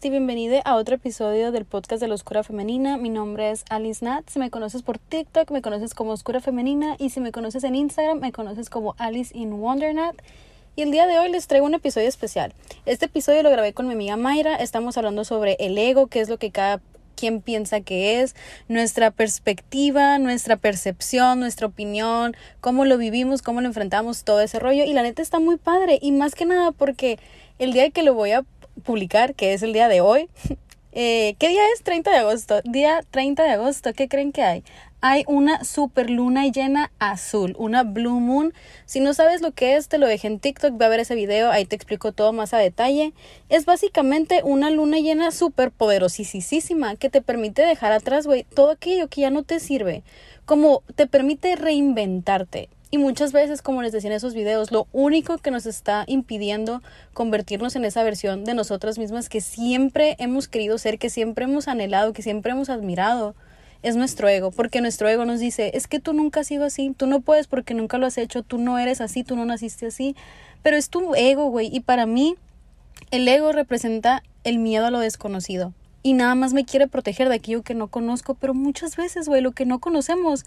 Besti? Bienvenida a otro episodio del podcast de la Oscura Femenina. Mi nombre es Alice Nat. Si me conoces por TikTok, me conoces como Oscura Femenina. Y si me conoces en Instagram, me conoces como Alice in Wonder Nat. Y el día de hoy les traigo un episodio especial. Este episodio lo grabé con mi amiga Mayra. Estamos hablando sobre el ego, qué es lo que cada quien piensa que es, nuestra perspectiva, nuestra percepción, nuestra opinión, cómo lo vivimos, cómo lo enfrentamos, todo ese rollo. Y la neta está muy padre. Y más que nada porque el día que lo voy a publicar, que es el día de hoy. Eh, ¿Qué día es? 30 de agosto. Día 30 de agosto. ¿Qué creen que hay? Hay una super luna llena azul, una blue moon. Si no sabes lo que es, te lo dejé en TikTok, ve a ver ese video, ahí te explico todo más a detalle. Es básicamente una luna llena súper poderosísima que te permite dejar atrás, güey, todo aquello que ya no te sirve. Como te permite reinventarte. Y muchas veces, como les decía en esos videos, lo único que nos está impidiendo convertirnos en esa versión de nosotras mismas que siempre hemos querido ser, que siempre hemos anhelado, que siempre hemos admirado, es nuestro ego. Porque nuestro ego nos dice, es que tú nunca has sido así, tú no puedes porque nunca lo has hecho, tú no eres así, tú no naciste así. Pero es tu ego, güey. Y para mí, el ego representa el miedo a lo desconocido. Y nada más me quiere proteger de aquello que no conozco, pero muchas veces, güey, lo que no conocemos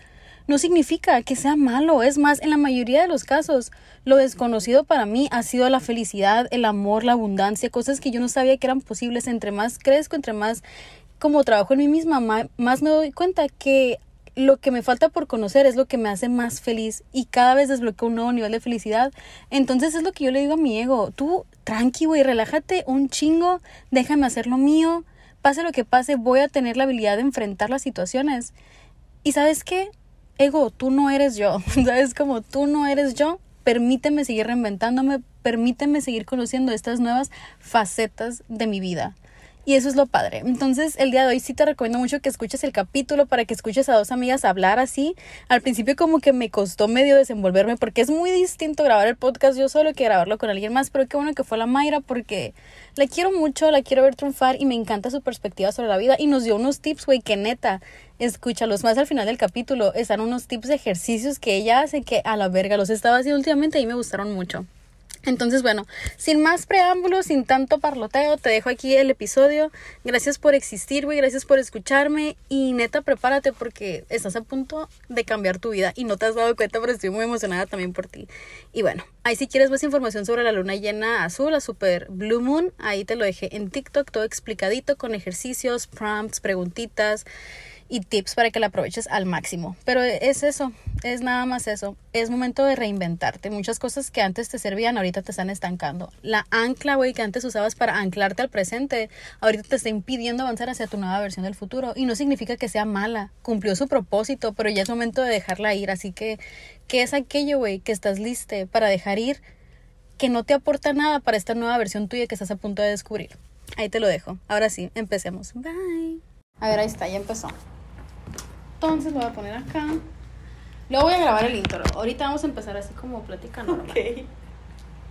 no significa que sea malo. Es más, en la mayoría de los casos, lo desconocido para mí ha sido la felicidad, el amor, la abundancia, cosas que yo no sabía que eran posibles. Entre más crezco, entre más como trabajo en mí misma, más me doy cuenta que lo que me falta por conocer es lo que me hace más feliz y cada vez desbloqueo un nuevo nivel de felicidad. Entonces es lo que yo le digo a mi ego, tú tranqui, güey, relájate un chingo, déjame hacer lo mío, pase lo que pase, voy a tener la habilidad de enfrentar las situaciones. ¿Y sabes qué? Ego, tú no eres yo, ¿sabes? Como tú no eres yo, permíteme seguir reinventándome, permíteme seguir conociendo estas nuevas facetas de mi vida. Y eso es lo padre. Entonces, el día de hoy sí te recomiendo mucho que escuches el capítulo para que escuches a dos amigas hablar así. Al principio como que me costó medio desenvolverme porque es muy distinto grabar el podcast yo solo que grabarlo con alguien más, pero qué bueno que fue la Mayra porque la quiero mucho, la quiero ver triunfar y me encanta su perspectiva sobre la vida y nos dio unos tips, güey, que neta, escúchalos más al final del capítulo. Están unos tips de ejercicios que ella hace que a la verga los estaba haciendo últimamente y me gustaron mucho. Entonces, bueno, sin más preámbulos, sin tanto parloteo, te dejo aquí el episodio. Gracias por existir, güey, gracias por escucharme y neta, prepárate porque estás a punto de cambiar tu vida y no te has dado cuenta, pero estoy muy emocionada también por ti. Y bueno, ahí si quieres más información sobre la luna llena azul, la super blue moon, ahí te lo dejé en TikTok, todo explicadito con ejercicios, prompts, preguntitas y tips para que la aproveches al máximo. Pero es eso, es nada más eso. Es momento de reinventarte. Muchas cosas que antes te servían, ahorita te están estancando. La ancla, güey, que antes usabas para anclarte al presente, ahorita te está impidiendo avanzar hacia tu nueva versión del futuro. Y no significa que sea mala. Cumplió su propósito, pero ya es momento de dejarla ir. Así que, ¿qué es aquello, güey, que estás listo para dejar ir? Que no te aporta nada para esta nueva versión tuya que estás a punto de descubrir. Ahí te lo dejo. Ahora sí, empecemos. Bye. A ver, ahí está, ya empezó. Entonces lo voy a poner acá. Luego voy a grabar el intro. Ahorita vamos a empezar así como plática normal. Okay.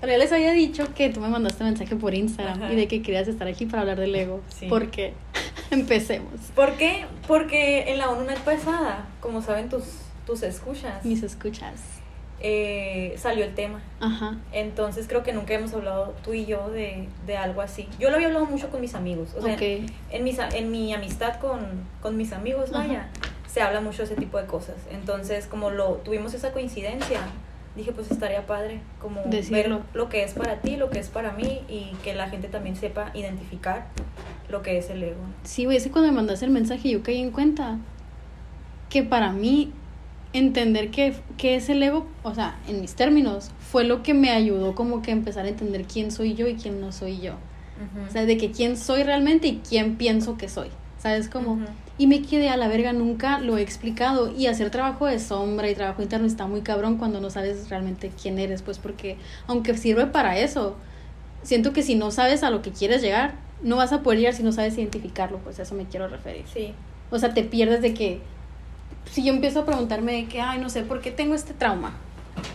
Pero ya les había dicho que tú me mandaste mensaje por Instagram y de que querías estar aquí para hablar del ego. Sí. ¿Por qué? Empecemos. ¿Por qué? Porque en la ONU pasada, como saben tus, tus escuchas. Mis escuchas. Eh, salió el tema. Ajá. Entonces creo que nunca hemos hablado tú y yo de, de algo así. Yo lo había hablado mucho con mis amigos. O sea, en, mis, en mi amistad con, con mis amigos, vaya se habla mucho de ese tipo de cosas. Entonces, como lo tuvimos esa coincidencia, dije, pues estaría padre como ver lo que es para ti, lo que es para mí y que la gente también sepa identificar lo que es el ego. Sí, güey, es que cuando me mandaste el mensaje yo caí en cuenta que para mí entender qué, qué es el ego, o sea, en mis términos, fue lo que me ayudó como que empezar a entender quién soy yo y quién no soy yo. O sea, de que quién soy realmente y quién pienso que soy. ¿Sabes cómo? Y me quedé a la verga, nunca lo he explicado. Y hacer trabajo de sombra y trabajo interno está muy cabrón cuando no sabes realmente quién eres, pues porque aunque sirve para eso, siento que si no sabes a lo que quieres llegar, no vas a poder llegar si no sabes identificarlo, pues a eso me quiero referir. Sí. O sea, te pierdes de que, si yo empiezo a preguntarme de que, ay, no sé, ¿por qué tengo este trauma?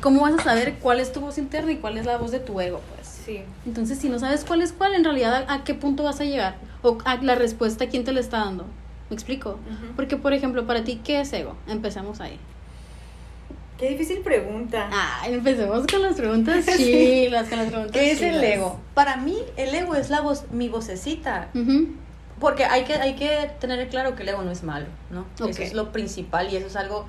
¿Cómo vas a saber cuál es tu voz interna y cuál es la voz de tu ego, pues? Sí. Entonces, si no sabes cuál es cuál, en realidad, ¿a, qué punto vas a llegar? O a la respuesta, ¿quién te la está dando? ¿Me explico? Porque, por ejemplo, para ti, ¿qué es ego? Empecemos ahí. Qué difícil pregunta. Ah, empecemos con las preguntas chilas, con las preguntas ¿Qué es el ego? Para mí, el ego es la voz, mi vocecita. Porque hay que, hay que tener claro que el ego no es malo, ¿no? Eso es lo principal y eso es algo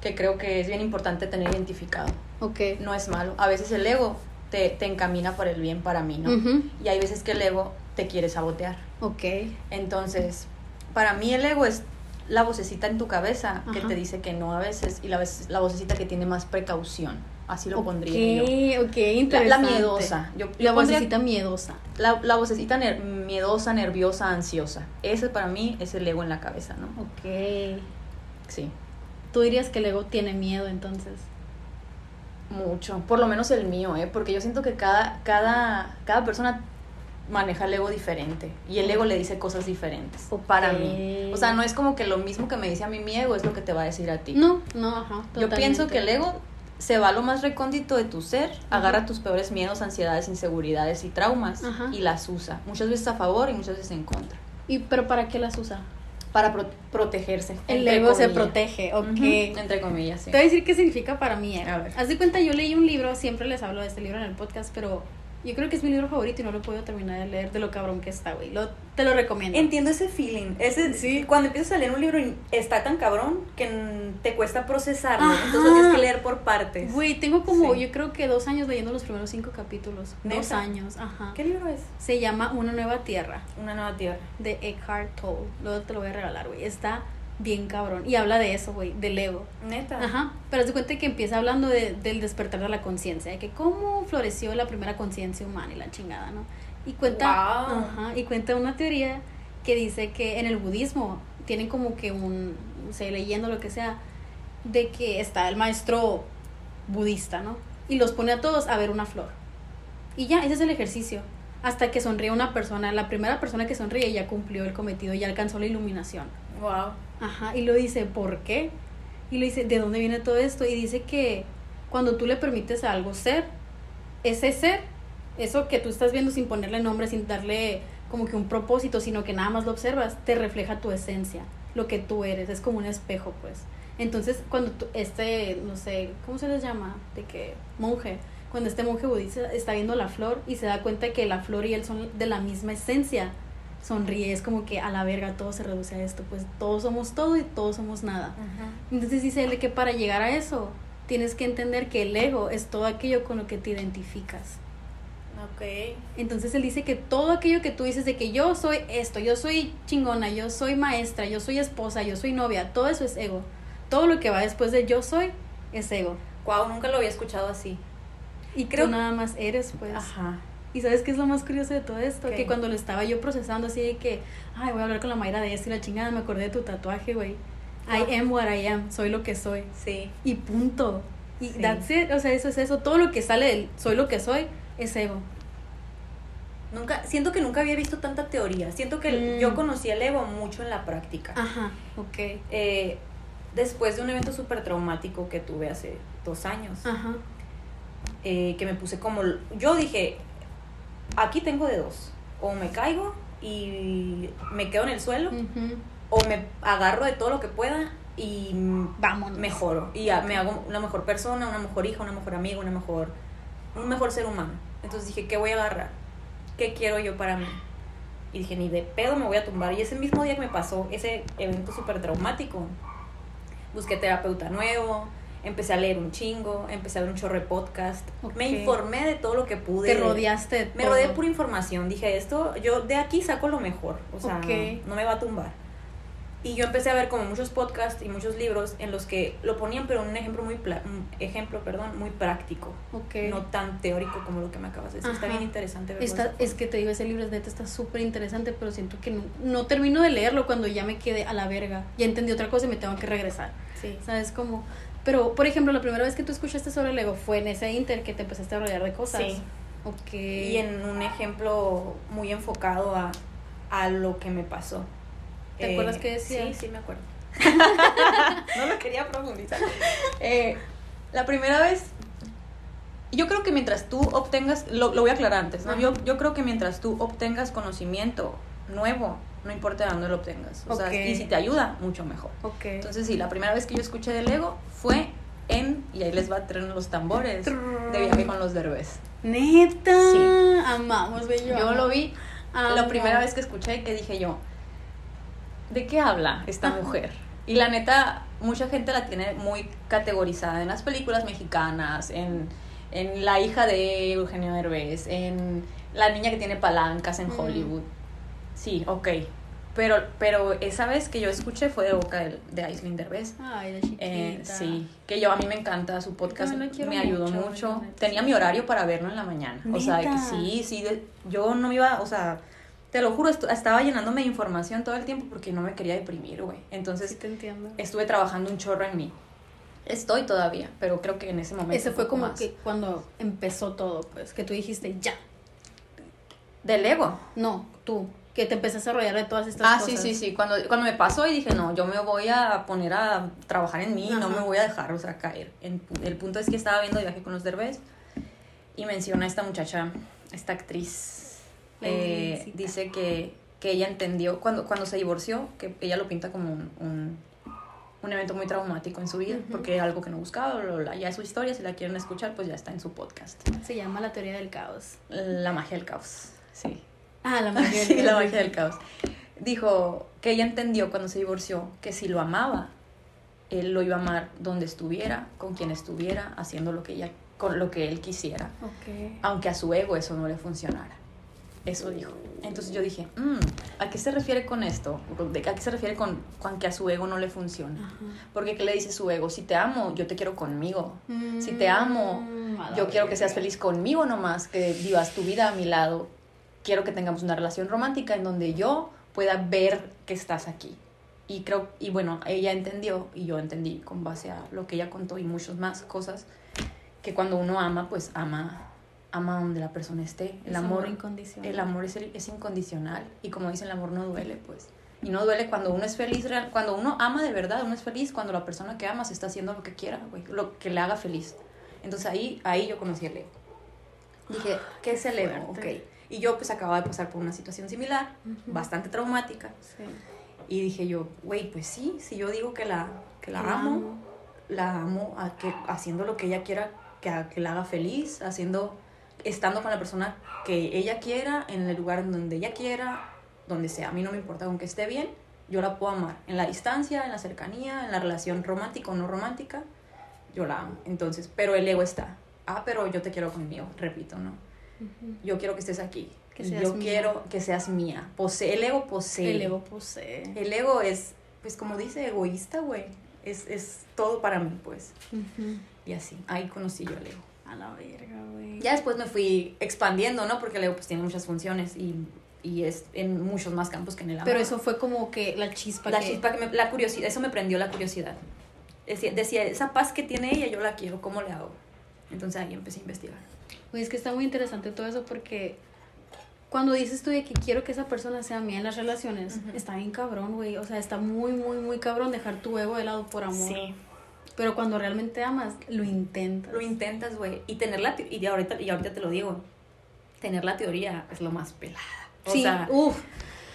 que creo que es bien importante tener identificado. Ok. No es malo. A veces el ego te, te encamina por el bien para mí, ¿no? Y hay veces que el ego te quiere sabotear. Ok. Entonces, para mí el ego es la vocecita en tu cabeza que te dice que no a veces y la, la vocecita que tiene más precaución. Así lo pondría yo. Ok, interesante. La, miedosa. Yo, la vocecita miedosa. La, la vocecita miedosa, nerviosa, ansiosa. Ese para mí es el ego en la cabeza, ¿no? Ok. Sí. ¿Tú dirías que el ego tiene miedo entonces? Mucho. Por lo menos el mío, ¿eh? Porque yo siento que cada, cada, cada persona maneja el ego diferente y el ego le dice cosas diferentes para mí. O sea, no es como que lo mismo que me dice a mí mi ego es lo que te va a decir a ti. No, no, ajá. Yo pienso que el ego se va a lo más recóndito de tu ser, agarra tus peores miedos, ansiedades, inseguridades y traumas y las usa. Muchas veces a favor y muchas veces en contra. ¿Y pero para qué las usa? Para protegerse. El ego se protege, ok. Entre comillas, sí. Te voy a decir qué significa para mí. A ver. Haz de cuenta, yo leí un libro, siempre les hablo de este libro en el podcast, pero yo creo que es mi libro favorito y no lo puedo terminar de leer de lo cabrón que está, güey. Lo, te lo recomiendo. Entiendo ese feeling. Ese, sí. Cuando empiezas a leer un libro está tan cabrón que te cuesta procesarlo. Entonces lo tienes que leer por partes. Güey, tengo como, yo creo que dos años leyendo los primeros cinco capítulos. Dos años, ajá. ¿Qué libro es? Se llama Una Nueva Tierra. Una Nueva Tierra. De Eckhart Tolle. Luego te lo voy a regalar, güey. Está bien cabrón. Y habla de eso, güey, del ego. Neta. Ajá. Pero se cuenta que empieza hablando de, del despertar de la conciencia, de que cómo floreció la primera conciencia humana y la chingada, ¿no? Y cuenta, ajá, y cuenta una teoría que dice que en el budismo tienen como que un, no sé, leyendo lo que sea, de que está el maestro budista, ¿no? Y los pone a todos a ver una flor. Y ya, ese es el ejercicio. Hasta que sonríe una persona, la primera persona que sonríe ya cumplió el cometido, ya alcanzó la iluminación. Wow. Ajá, y lo dice, ¿por qué? Y lo dice, ¿de dónde viene todo esto? Y dice que cuando tú le permites a algo ser, ese ser, eso que tú estás viendo sin ponerle nombre, sin darle como que un propósito, sino que nada más lo observas, te refleja tu esencia, lo que tú eres, es como un espejo, pues. Entonces, cuando tú, este, no sé, ¿cómo se les llama? De que monje, cuando este monje budista está viendo la flor y se da cuenta que la flor y él son de la misma esencia, sonríe, es como que a la verga todo se reduce a esto, pues todos somos todo y todos somos nada. Entonces dice él que para llegar a eso tienes que entender que el ego es todo aquello con lo que te identificas. Ok. Entonces él dice que todo aquello que tú dices de que yo soy esto, yo soy chingona, yo soy maestra, yo soy esposa, yo soy novia, todo eso es ego. Todo lo que va después de yo soy es ego. Wow, nunca lo había escuchado así. Y creo tú nada más eres, pues. Ajá. Y sabes qué es lo más curioso de todo esto? Que cuando lo estaba yo procesando así de que, ay, voy a hablar con la Mayra de esto y la chingada, me acordé de tu tatuaje, güey. I am what I am, soy lo que soy. Sí. Y punto. Y that's it, o sea, eso es eso. Todo lo que sale del soy lo que soy es ego. Nunca, siento que nunca había visto tanta teoría. Siento que mm. yo conocí el ego mucho en la práctica. Ajá, ok. Eh, después de un evento súper traumático que tuve hace dos años. Ajá. Eh, que me puse como. Yo dije, aquí tengo de dos. O me caigo y me quedo en el suelo, o me agarro de todo lo que pueda y Vamos. mejoro. Y me hago una mejor persona, una mejor hija, una mejor amiga, una mejor, un mejor ser humano. Entonces dije, ¿qué voy a agarrar? ¿Qué quiero yo para mí? Y dije, ni de pedo me voy a tumbar. Y ese mismo día que me pasó ese evento súper traumático, busqué terapeuta nuevo, empecé a leer un chingo, empecé a ver un chorro de podcast, me informé de todo lo que pude. Te rodeaste. Me rodeé por información, dije esto, yo de aquí saco lo mejor, o sea, no, me va a tumbar. Y yo empecé a ver como muchos podcasts y muchos libros en los que lo ponían, pero un ejemplo muy, ejemplo, perdón, muy práctico. No tan teórico como lo que me acabas de decir. Está bien interesante está, Es que te digo, ese libro es neta, está súper interesante, pero siento que no, no, termino de leerlo cuando ya me quedé a la verga. Ya entendí otra cosa y me tengo que regresar. Sí. ¿Sabes? Como pero, por ejemplo, la primera vez que tú escuchaste sobre el ego fue en ese inter que te empezaste a rodear de cosas. Sí. Ok. Y en un ejemplo muy enfocado a, a lo que me pasó. ¿Te acuerdas eh, qué decía? Sí, sí, me acuerdo. no lo quería profundizar. Eh, la primera vez, yo creo que mientras tú obtengas, lo, lo voy a aclarar antes, ¿no? yo, yo creo que mientras tú obtengas conocimiento nuevo, no importa de dónde lo obtengas. O sea, y si te ayuda, mucho mejor. Okay. Entonces, sí, la primera vez que yo escuché del ego fue en, y ahí les va a traer los tambores, de viaje con los derbés. Neta, sí. amamos, bello. Yo lo vi la primera vez que escuché que dije yo, ¿de qué habla esta mujer? Y la neta, mucha gente la tiene muy categorizada en las películas mexicanas, en, en la hija de Eugenio Derbez, en la niña que tiene palancas en mm. Hollywood. Sí, ok. Pero, pero esa vez que yo escuché fue de boca de, de Aislinn Derbez. Ay, de chiquita. Eh, sí, que yo a mí me encanta su podcast, me ayudó mucho. Tenía mi horario para verlo en la mañana. O sea, que sí, sí, yo no iba, o sea, te lo juro, estaba llenándome de información todo el tiempo porque no me quería deprimir, güey. Entonces, te entiendo. estuve trabajando un chorro en mí. Estoy todavía, pero creo que en ese momento. Ese fue como que cuando empezó todo, pues, que tú dijiste ya. ¿Del ego? No, tú que te empezaste a rodear de todas estas cosas. Ah, sí, sí, sí. Cuando, cuando me pasó y dije, no, yo me voy a poner a trabajar en mí, no me voy a dejar, o sea, caer. el punto es que estaba viendo Viaje con los Derbez y menciona a esta muchacha, esta actriz, eh, dice que, que, ella entendió, cuando, cuando se divorció, que ella lo pinta como un, un, evento muy traumático en su vida, porque era algo que no buscaba, ya es su historia, si la quieren escuchar, pues ya está en su podcast. Se llama La teoría del caos. La magia del caos, sí. Ah, la magia del, la magia del caos. Dijo que ella entendió cuando se divorció que si lo amaba, él lo iba a amar donde estuviera, con quien estuviera, haciendo lo que ella, con lo que él quisiera. Aunque a su ego eso no le funcionara. Eso dijo. Entonces yo dije, mm, ¿a qué se refiere con esto? ¿A qué se refiere con, con que a su ego no le funciona? Porque ¿qué le dice su ego? Si te amo, yo te quiero conmigo. Si te amo, mm, yo quiero que seas feliz conmigo nomás, que vivas tu vida a mi lado quiero que tengamos una relación romántica en donde yo pueda ver que estás aquí. Y creo, y bueno, ella entendió y yo entendí con base a lo que ella contó y muchas más cosas, que cuando uno ama, pues ama, ama donde la persona esté. El amor, incondicional. El amor es, es incondicional y como dice el amor no duele, pues. Y no duele cuando uno es feliz, cuando uno ama de verdad, uno es feliz cuando la persona que amas está haciendo lo que quiera, lo que le haga feliz. Entonces ahí, ahí yo conocí a Leo. Dije, ¿qué es el ego? Ok y yo pues acababa de pasar por una situación similar, bastante traumática. Y dije yo, güey, pues sí, si yo digo que la, que la, amo, la amo a que, haciendo lo que ella quiera, que, que la haga feliz, haciendo, estando con la persona que ella quiera, en el lugar donde ella quiera, donde sea. A mí no me importa, aunque esté bien, yo la puedo amar. En la distancia, en la cercanía, en la relación romántica o no romántica, yo la amo. Entonces, pero el ego está. Ah, pero yo te quiero conmigo, repito, ¿no? Yo quiero que estés aquí. Que yo quiero que seas mía. Posee, el ego posee. El ego posee. El ego es, pues como dice, egoísta, güey. Es, es todo para mí, pues. Y así, ahí conocí yo al ego. A la verga, güey. Ya después me fui expandiendo, ¿no? Porque el ego pues tiene muchas funciones y, y es en muchos más campos que en el amor. Pero eso fue como que la chispa La chispa que me, la curiosidad, eso me prendió la curiosidad. Decía, decía, esa paz que tiene ella, yo la quiero, ¿cómo le hago? Entonces ahí empecé a investigar. Oye, es que está muy interesante todo eso porque cuando dices tú de que quiero que esa persona sea mía en las relaciones, está bien cabrón, güey. O sea, está muy, muy, muy cabrón dejar tu ego de lado por amor. Sí. Pero cuando realmente amas, lo intentas. Lo intentas, güey. Y tener la y ahorita, y ahorita te lo digo, tener la teoría es lo más pelada. O sí, sea, uf.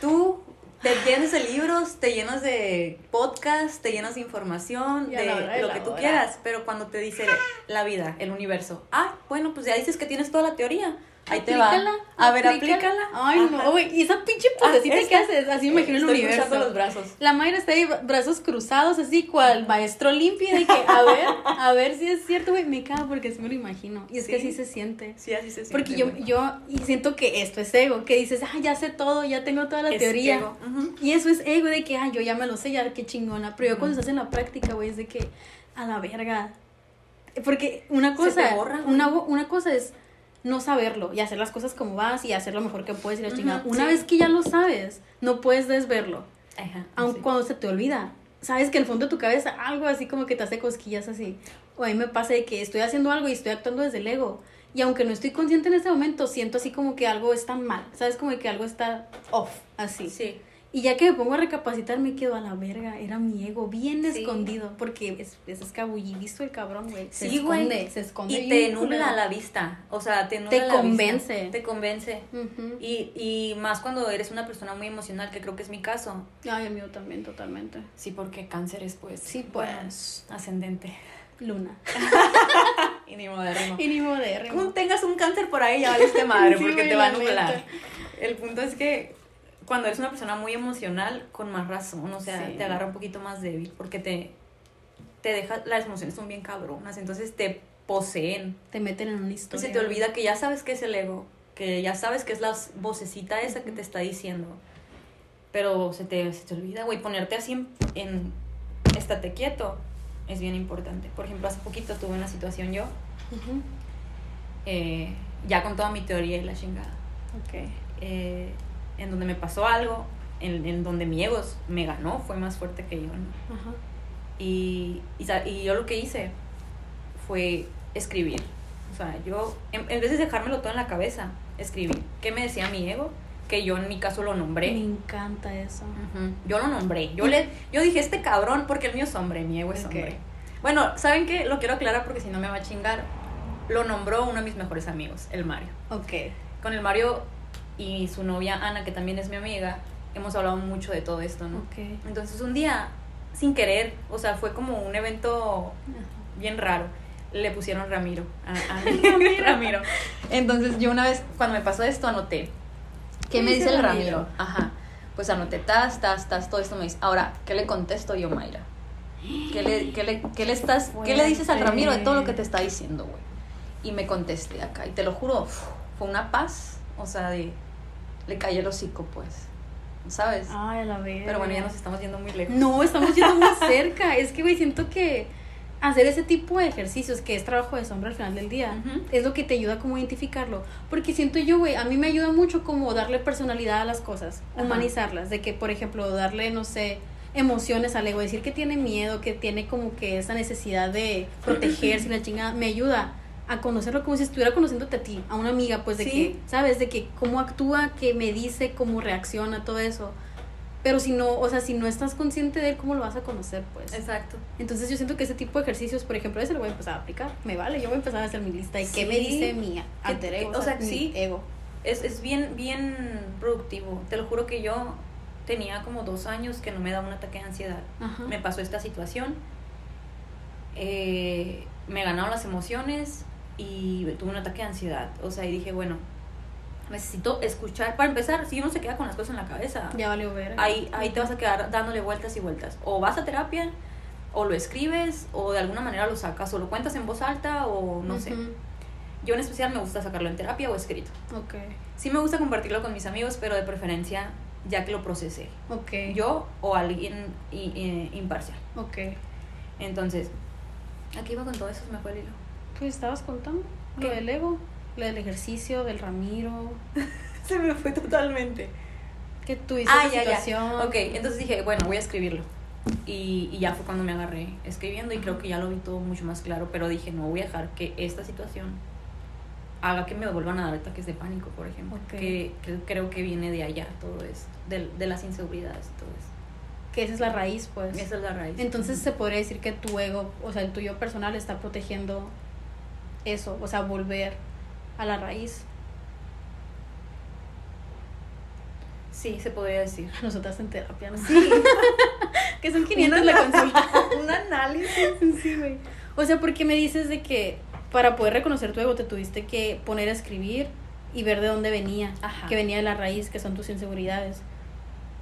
tú te llenas de libros, te llenas de podcasts, te llenas de información, de lo que tú quieras, pero cuando te dice la vida, el universo, ah, bueno, pues ya dices que tienes toda la teoría Ahí te va. A ver, aplícala. Ay, no, güey. Y esa pinche ah, posecita que haces, así me imagino el universo. los brazos. La Mayra está ahí, brazos cruzados, así cual maestro limpio, de que, a ver, a ver si es cierto, güey. Me cago porque así me lo imagino. Y es que así se siente. Sí, así se siente. Porque yo, yo, y siento que esto es ego, que dices, ah, ya sé todo, ya tengo toda la teoría. Y eso es ego de que, ah, yo ya me lo sé, ya qué chingona. Pero yo cuando estás en la práctica, güey, es de que, a la verga. Porque una cosa, una, una cosa es no saberlo y hacer las cosas como vas y hacer lo mejor que puedes y la chingada. Una vez que ya lo sabes, no puedes desverlo. Ajá, Aun cuando se te olvida. Sabes que en el fondo de tu cabeza algo así como que te hace cosquillas así. O a mí me pasa de que estoy haciendo algo y estoy actuando desde el ego. Y aunque no estoy consciente en ese momento, siento así como que algo está mal. ¿Sabes? Como que algo está off, así. Sí. Y ya que me pongo a recapacitar, me quedo a la verga. Era mi ego bien escondido. Porque es, es escabullido el cabrón, güey. Se sí, esconde, se esconde. Y te nubla la vista. O sea, te nubla te convence. Te convence. y, y más cuando eres una persona muy emocional, que creo que es mi caso. Ay, el mío también, totalmente. Sí, porque cáncer es, pues. Sí, pues. ascendente. Luna. y ni moderno. Y ni moderno. Como tengas un cáncer por ahí, ya valiste madre, porque te va a nublar. El punto es que cuando eres una persona muy emocional, con más razón, o sea, te agarra un poquito más débil, porque te, te deja, las emociones son bien cabronas, entonces te poseen. Te meten en una historia. Se te olvida que ya sabes que es el ego, que ya sabes que es la vocecita esa que te está diciendo. Pero se te, se te olvida, güey, ponerte así en, en estate quieto es bien importante. Por ejemplo, hace poquito tuve una situación yo, eh, ya con toda mi teoría y la chingada. Ok. Eh, en donde me pasó algo, en, en, donde mi ego me ganó, fue más fuerte que yo, ¿no? Ajá. Y, y, y, yo lo que hice fue escribir. O sea, yo, en, vez de dejármelo todo en la cabeza, escribí. ¿Qué me decía mi ego? Que yo en mi caso lo nombré. Me encanta eso. Yo lo nombré. Yo, le, yo dije, este cabrón, porque el mío es hombre, mi ego es hombre. Bueno, ¿saben qué? Lo quiero aclarar porque si no me va a chingar. Lo nombró uno de mis mejores amigos, el Mario. Ok. Con el Mario y su novia Ana, que también es mi amiga, hemos hablado mucho de todo esto, ¿no? Okay. Entonces un día, sin querer, o sea, fue como un evento bien raro. Le pusieron Ramiro a, Ramiro. Entonces yo una vez, cuando me pasó esto, anoté. ¿Qué me dice el Ramiro? Ajá. Pues anoté, tas, tas, tas, todo esto me dice. Ahora, ¿qué le contesto yo, Mayra? ¿Qué le, qué le, qué le estás, ¿qué le dices al Ramiro de todo lo que te está diciendo, güey? Y me contesté acá. Y te lo juro, fue una paz. O sea, de le cayó el hocico, pues. ¿Sabes? Ay, a la vez. Pero bueno, ya nos estamos yendo muy lejos. No, estamos yendo muy cerca. Es que, güey, siento que hacer ese tipo de ejercicios, que es trabajo de sombra al final del día, es lo que te ayuda como a identificarlo. Porque siento yo, güey, a mí me ayuda mucho como darle personalidad a las cosas, humanizarlas. De que, por ejemplo, darle, no sé, emociones al ego, decir que tiene miedo, que tiene como que esa necesidad de protegerse y la chingada, me ayuda a conocerlo como si estuviera conociéndote a ti, a una amiga, pues de que, ¿sabes? De que cómo actúa, qué me dice, cómo reacciona, todo eso. Pero si no, o sea, si no estás consciente de él, ¿cómo lo vas a conocer, pues? Exacto. Entonces yo siento que ese tipo de ejercicios, por ejemplo, ese lo voy a empezar a aplicar. Me vale, yo voy a empezar a hacer mi lista. ¿Y qué me dice mi alter ego? O sea, sí. ego. Es, es bien, bien productivo. Te lo juro que yo tenía como dos años que no me daba un ataque de ansiedad. Me pasó esta situación. Eh, me ganaron las emociones, y tuve un ataque de ansiedad. O sea, y dije, bueno, necesito escuchar. Para empezar, si uno se queda con las cosas en la cabeza, ya valió ver. Ahí, ahí te vas a quedar dándole vueltas y vueltas. O vas a terapia, o lo escribes, o de alguna manera lo sacas, o lo cuentas en voz alta, o no sé. Yo en especial me gusta sacarlo en terapia o escrito. Ok. Sí me gusta compartirlo con mis amigos, pero de preferencia ya que lo procesé. Ok. Yo o alguien imparcial. Ok. Entonces, aquí iba con todo eso, me fue el hilo. Pues estabas contando lo del ego, lo del ejercicio, del Ramiro. Se me fue totalmente. Que tuviste ah, ya, situación. Ya. Ok, entonces dije, bueno, voy a escribirlo. Y, y, ya fue cuando me agarré escribiendo y creo que ya lo vi todo mucho más claro, pero dije, no voy a dejar que esta situación haga que me vuelvan a dar ataques de pánico, por ejemplo. Que, creo que viene de allá todo esto, de, de las inseguridades y todo eso que esa es la raíz, pues. Esa es la raíz. Entonces se podría decir que tu ego, o sea, el tuyo personal está protegiendo eso, o sea, volver a la raíz. Sí, se podría decir. Nosotras en terapia, ¿no? Sí. que son 500 la consulta. Un análisis. Sí, güey. O sea, porque me dices de que para poder reconocer tu ego te tuviste que poner a escribir y ver de dónde venía. Ajá. Que venía de la raíz, que son tus inseguridades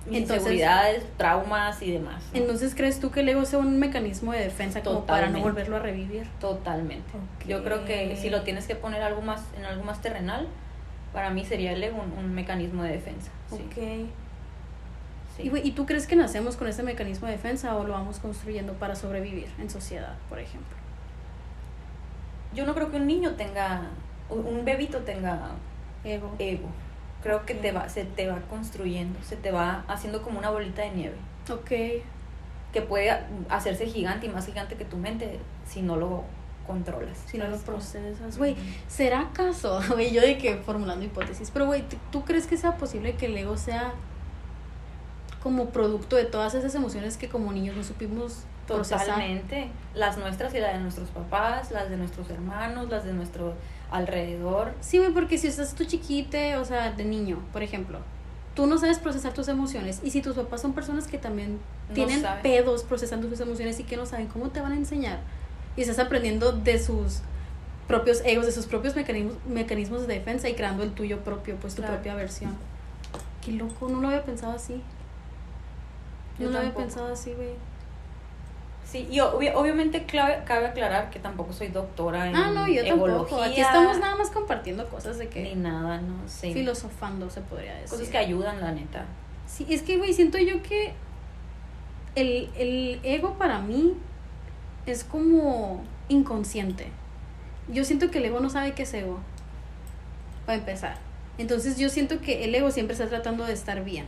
inseguridades, traumas y demás. Entonces, ¿crees tú que el ego sea un mecanismo de defensa como para no volverlo a revivir? Totalmente. Yo creo que si lo tienes que poner algo más en algo más terrenal, para mí sería el ego un, mecanismo de defensa. Ok. ¿Y, ¿Y tú crees que nacemos con ese mecanismo de defensa o lo vamos construyendo para sobrevivir en sociedad, por ejemplo? Yo no creo que un niño tenga, un bebito tenga ego. ego creo que te va, se te va construyendo, se te va haciendo como una bolita de nieve. Ok. Que puede hacerse gigante y más gigante que tu mente si no lo controlas. Si no lo procesas. Güey, ¿será acaso? Güey, yo de que formulando hipótesis, pero güey, ¿tú crees que sea posible que el ego sea como producto de todas esas emociones que como niños no supimos Totalmente. Las nuestras y las de nuestros papás, las de nuestros hermanos, las de nuestro alrededor. Sí, güey, porque si estás tú chiquite, o sea, de niño, por ejemplo, tú no sabes procesar tus emociones. Y si tus papás son personas que también tienen pedos procesando sus emociones y que no saben cómo te van a enseñar y estás aprendiendo de sus propios egos, de sus propios mecanismos, mecanismos de defensa y creando el tuyo propio, pues tu propia versión. Qué loco, no lo había pensado así. no lo había pensado así, güey. Sí, y obviamente cabe aclarar que tampoco soy doctora en ah, no, yo Tampoco. Aquí estamos nada más compartiendo cosas de que... Ni nada, no sé. Filosofando, se podría decir. Cosas que ayudan, la neta. Sí, es que, güey, siento yo que el, el ego para mí es como inconsciente. Yo siento que el ego no sabe qué es ego. Para empezar. Entonces yo siento que el ego siempre está tratando de estar bien.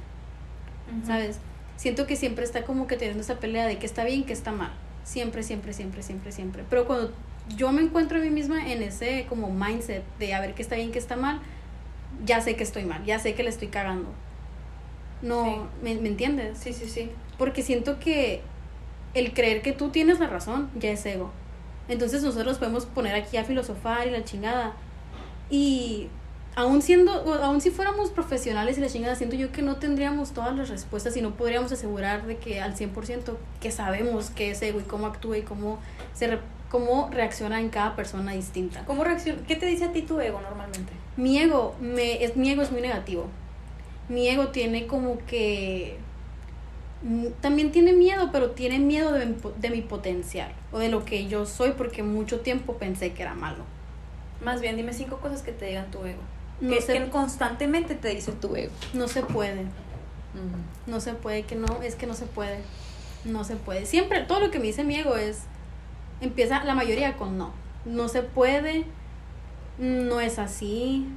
¿Sabes? Siento que siempre está como que teniendo esa pelea de que está bien, que está mal. Siempre, siempre, siempre, siempre, siempre. Pero cuando yo me encuentro a mí misma en ese como mindset de a ver qué está bien, qué está mal, ya sé que estoy mal, ya sé que le estoy cagando. No, ¿me, ¿me entiendes? Sí, sí, sí. Porque siento que el creer que tú tienes la razón ya es ego. Entonces nosotros podemos poner aquí a filosofar y la chingada. Y aún siendo, aún si fuéramos profesionales y la chingada, siento yo que no tendríamos todas las respuestas y no podríamos asegurar de que al 100% que sabemos qué es ego y cómo actúa y cómo se cómo reacciona en cada persona distinta. ¿Cómo reacciona? ¿Qué te dice a ti tu ego normalmente? Mi ego, me, es, mi ego es muy negativo. Mi ego tiene como que mm, también tiene miedo, pero tiene miedo de, de mi potencial o de lo que yo soy porque mucho tiempo pensé que era malo. Más bien, dime cinco cosas que te digan tu ego que, es que constantemente te dice tu ego. No se puede. No se puede, que no, es que no se puede. No se puede. Siempre, todo lo que me dice mi ego es, empieza la mayoría con no. No se puede, no es así,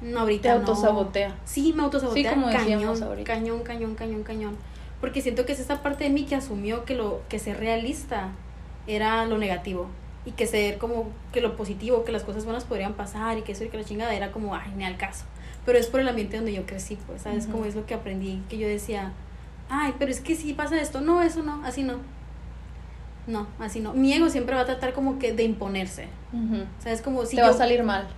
no ahorita Te autosabotea. Sí, me autosabotea. Sí, como cañón, cañón, cañón, cañón, cañón. Porque siento que es esa parte de mí que asumió que lo que ser realista era lo negativo y que ser como que lo positivo, que las cosas buenas podrían pasar y que eso y que la chingada era como, ay, ni al caso. Pero es por el ambiente donde yo crecí, pues, ¿sabes? Como es lo que aprendí, que yo decía, ay, pero es que si pasa esto, no, eso no, así no. No, así no. Mi ego siempre va a tratar como que de imponerse. ¿Sabes? Como si... Te va a salir mal.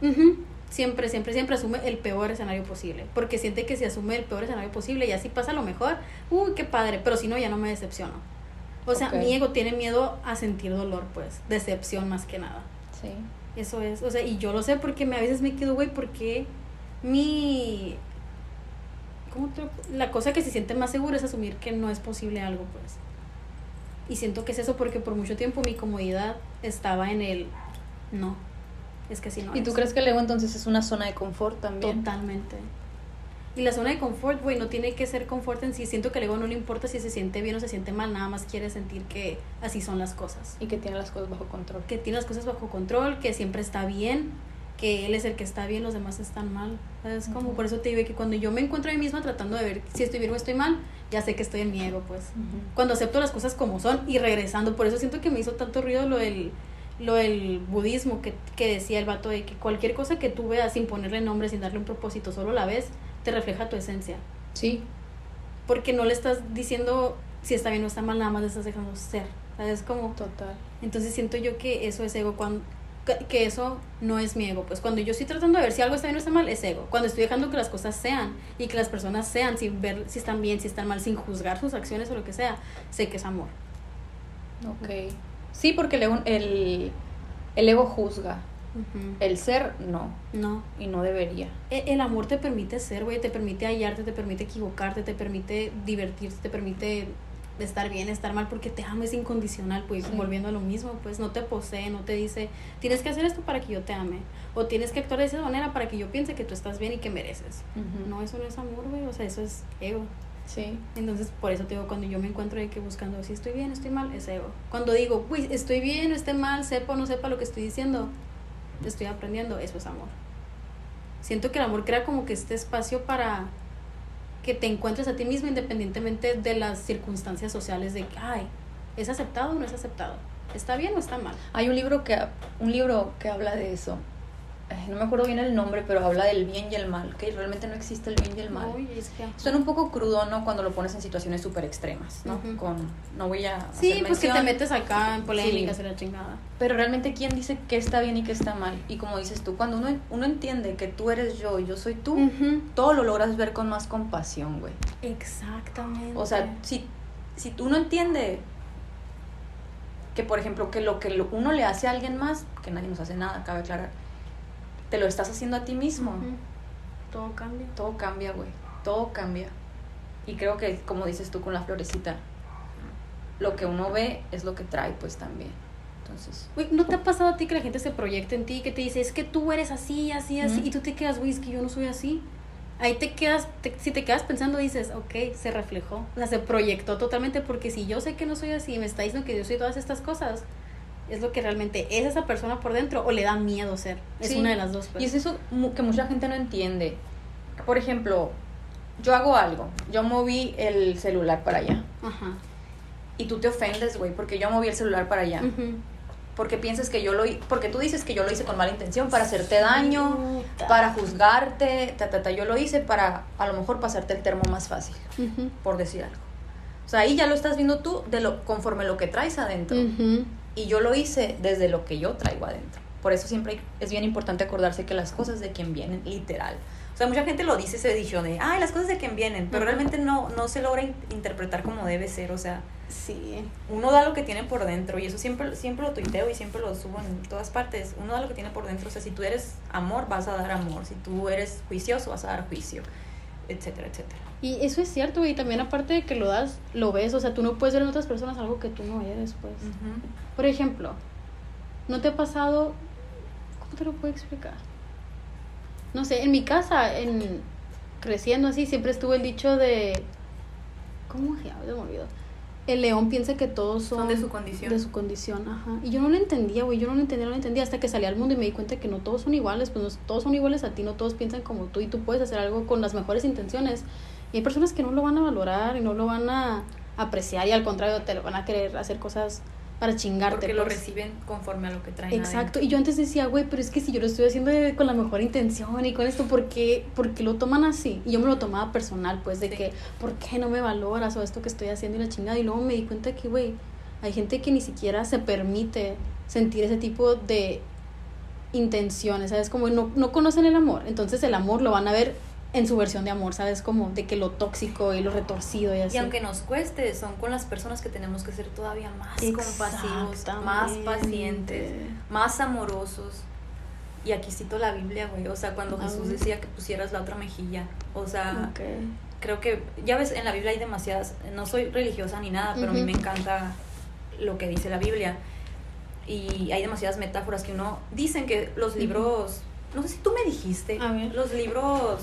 Siempre, siempre, siempre asume el peor escenario posible. Porque siente que si asume el peor escenario posible y así pasa lo mejor, uy, qué padre. Pero si no, ya no me decepciono. O sea, mi ego tiene miedo a sentir dolor, pues, decepción más que nada. Sí. Eso es, o sea, y yo lo sé porque me, a veces me quedo, güey, porque mi... ¿Cómo te... La cosa que se siente más segura es asumir que no es posible algo, pues. Y siento que es eso porque por mucho tiempo mi comodidad estaba en el no. Es que así no. ¿Y tú crees que el ego entonces es una zona de confort también? Totalmente. Y la zona de confort, güey, no tiene que ser confort en sí. Siento que el ego no le importa si se siente bien o se siente mal, nada más quiere sentir que así son las cosas. Y que tiene las cosas bajo control. Que tiene las cosas bajo control, que siempre está bien, que él es el que está bien, los demás están mal. Es como por eso te digo que cuando yo me encuentro a mí misma tratando de ver si estoy bien o estoy mal, ya sé que estoy en mi ego, pues. Cuando acepto las cosas como son y regresando, por eso siento que me hizo tanto ruido lo del lo del budismo que, que decía el vato de que cualquier cosa que tú veas sin ponerle nombre, sin darle un propósito, solo la ves, te refleja tu esencia. Sí. Porque no le estás diciendo si está bien o está mal, nada más le estás dejando ser. ¿Sabes? Como... Total. Entonces siento yo que eso es ego, cuando, que eso no es mi ego. Pues cuando yo estoy tratando de ver si algo está bien o está mal, es ego. Cuando estoy dejando que las cosas sean y que las personas sean sin ver si están bien, si están mal, sin juzgar sus acciones o lo que sea, sé que es amor. Ok. Sí, porque el el, el ego juzga. El ser, no. No. Y no debería. E, el, amor te permite ser, güey, te permite hallarte, te permite equivocarte, te permite divertirte, te permite estar bien, estar mal, porque te amo, es incondicional, pues volviendo a lo mismo, pues no te posee, no te dice, tienes que hacer esto para que yo te ame, o tienes que actuar de esa manera para que yo piense que tú estás bien y que mereces. No, eso no es amor, güey, o sea, eso es ego. Sí. Entonces, por eso te digo, cuando yo me encuentro ahí que buscando si estoy bien, estoy mal, es ego. Cuando digo, uy, estoy bien, esté mal, sepa o no sepa lo que estoy diciendo, estoy aprendiendo, eso es amor. Siento que el amor crea como que este espacio para que te encuentres a ti mismo independientemente de las circunstancias sociales de ay, ¿es aceptado o no es aceptado? ¿Está bien o está mal? Hay un libro que, un libro que habla de eso no me acuerdo bien el nombre, pero habla del bien y el mal, que realmente no existe el bien y el mal. Suena un poco crudo, ¿no? Cuando lo pones en situaciones súper extremas, ¿no? Con, no voy a... Sí, pues que te metes acá en polémicas y la chingada. Pero realmente, ¿quién dice qué está bien y qué está mal? Y como dices tú, cuando uno, uno entiende que tú eres yo y yo soy tú, todo lo logras ver con más compasión, güey. Exactamente. O sea, si, si tú no entiendes que por ejemplo, que lo que uno le hace a alguien más, que nadie nos hace nada, cabe aclarar, te lo estás haciendo a ti mismo. Todo cambia. Todo cambia, güey. Todo cambia. Y creo que, como dices tú con la florecita, lo que uno ve es lo que trae, pues también. Entonces. Güey, ¿no te ha pasado a ti que la gente se proyecta en ti, que te dice, es que tú eres así, así, así, y tú te quedas, güey, es que yo no soy así? Ahí te quedas, si te quedas pensando, dices, ok, se reflejó, o sea, se proyectó totalmente, porque si yo sé que no soy así y me está diciendo que yo soy todas estas cosas, es lo que realmente es esa persona por dentro o le da miedo ser. Es una de las dos. Pues. Y es eso que mucha gente no entiende. Por ejemplo, yo hago algo, yo moví el celular para allá. Ajá. Y tú te ofendes, güey, porque yo moví el celular para allá. Porque piensas que yo lo porque tú dices que yo lo hice con mala intención para hacerte daño, para juzgarte, ta, ta, ta, yo lo hice para a lo mejor pasarte el termo más fácil, por decir algo. O sea, ahí ya lo estás viendo tú de lo conforme lo que traes adentro. Y yo lo hice desde lo que yo traigo adentro. Por eso siempre es bien importante acordarse que las cosas de quien vienen, literal. O sea, mucha gente lo dice ese dicho de, ay, las cosas de quien vienen, pero realmente no, no se logra interpretar como debe ser. O sea, sí. uno da lo que tiene por dentro y eso siempre, siempre lo tuiteo y siempre lo subo en todas partes. Uno da lo que tiene por dentro. O sea, si tú eres amor, vas a dar amor. Si tú eres juicioso, vas a dar juicio, etcétera, etcétera. Y eso es cierto, y también aparte de que lo das, lo ves, o sea, tú no puedes ver en otras personas algo que tú no eres, pues. Por ejemplo, ¿no te ha pasado, cómo te lo puedo explicar? No sé, en mi casa, en creciendo así, siempre estuvo el dicho de, ¿cómo llama? me olvidó el león piensa que todos son, de su condición. De su condición, ajá. Y yo no lo entendía, güey, yo no lo entendía, no lo entendía hasta que salí al mundo y me di cuenta que no todos son iguales, pues no todos son iguales a ti, no todos piensan como tú y tú puedes hacer algo con las mejores intenciones. Y hay personas que no lo van a valorar y no lo van a apreciar y al contrario te lo van a querer hacer cosas para chingarte. Porque lo pues. reciben conforme a lo que traen. Exacto. Y yo antes decía, güey, pero es que si yo lo estoy haciendo con la mejor intención y con esto, ¿por qué, lo toman así? Y yo me lo tomaba personal, pues, de que, ¿por qué no me valoras o esto que estoy haciendo y la chingada? Y luego me di cuenta que, güey, hay gente que ni siquiera se permite sentir ese tipo de intenciones, ¿sabes? Como no, no conocen el amor. Entonces el amor lo van a ver en su versión de amor, ¿sabes? Como de que lo tóxico y lo retorcido y así. Y aunque nos cueste, son con las personas que tenemos que ser todavía más compasivos, más pacientes, más amorosos. Y aquí cito la Biblia, güey. O sea, cuando Jesús decía que pusieras la otra mejilla. O sea, creo que, ya ves, en la Biblia hay demasiadas. No soy religiosa ni nada, pero a mí me encanta lo que dice la Biblia. Y hay demasiadas metáforas que uno. Dicen que los libros no sé si tú me dijiste, los libros,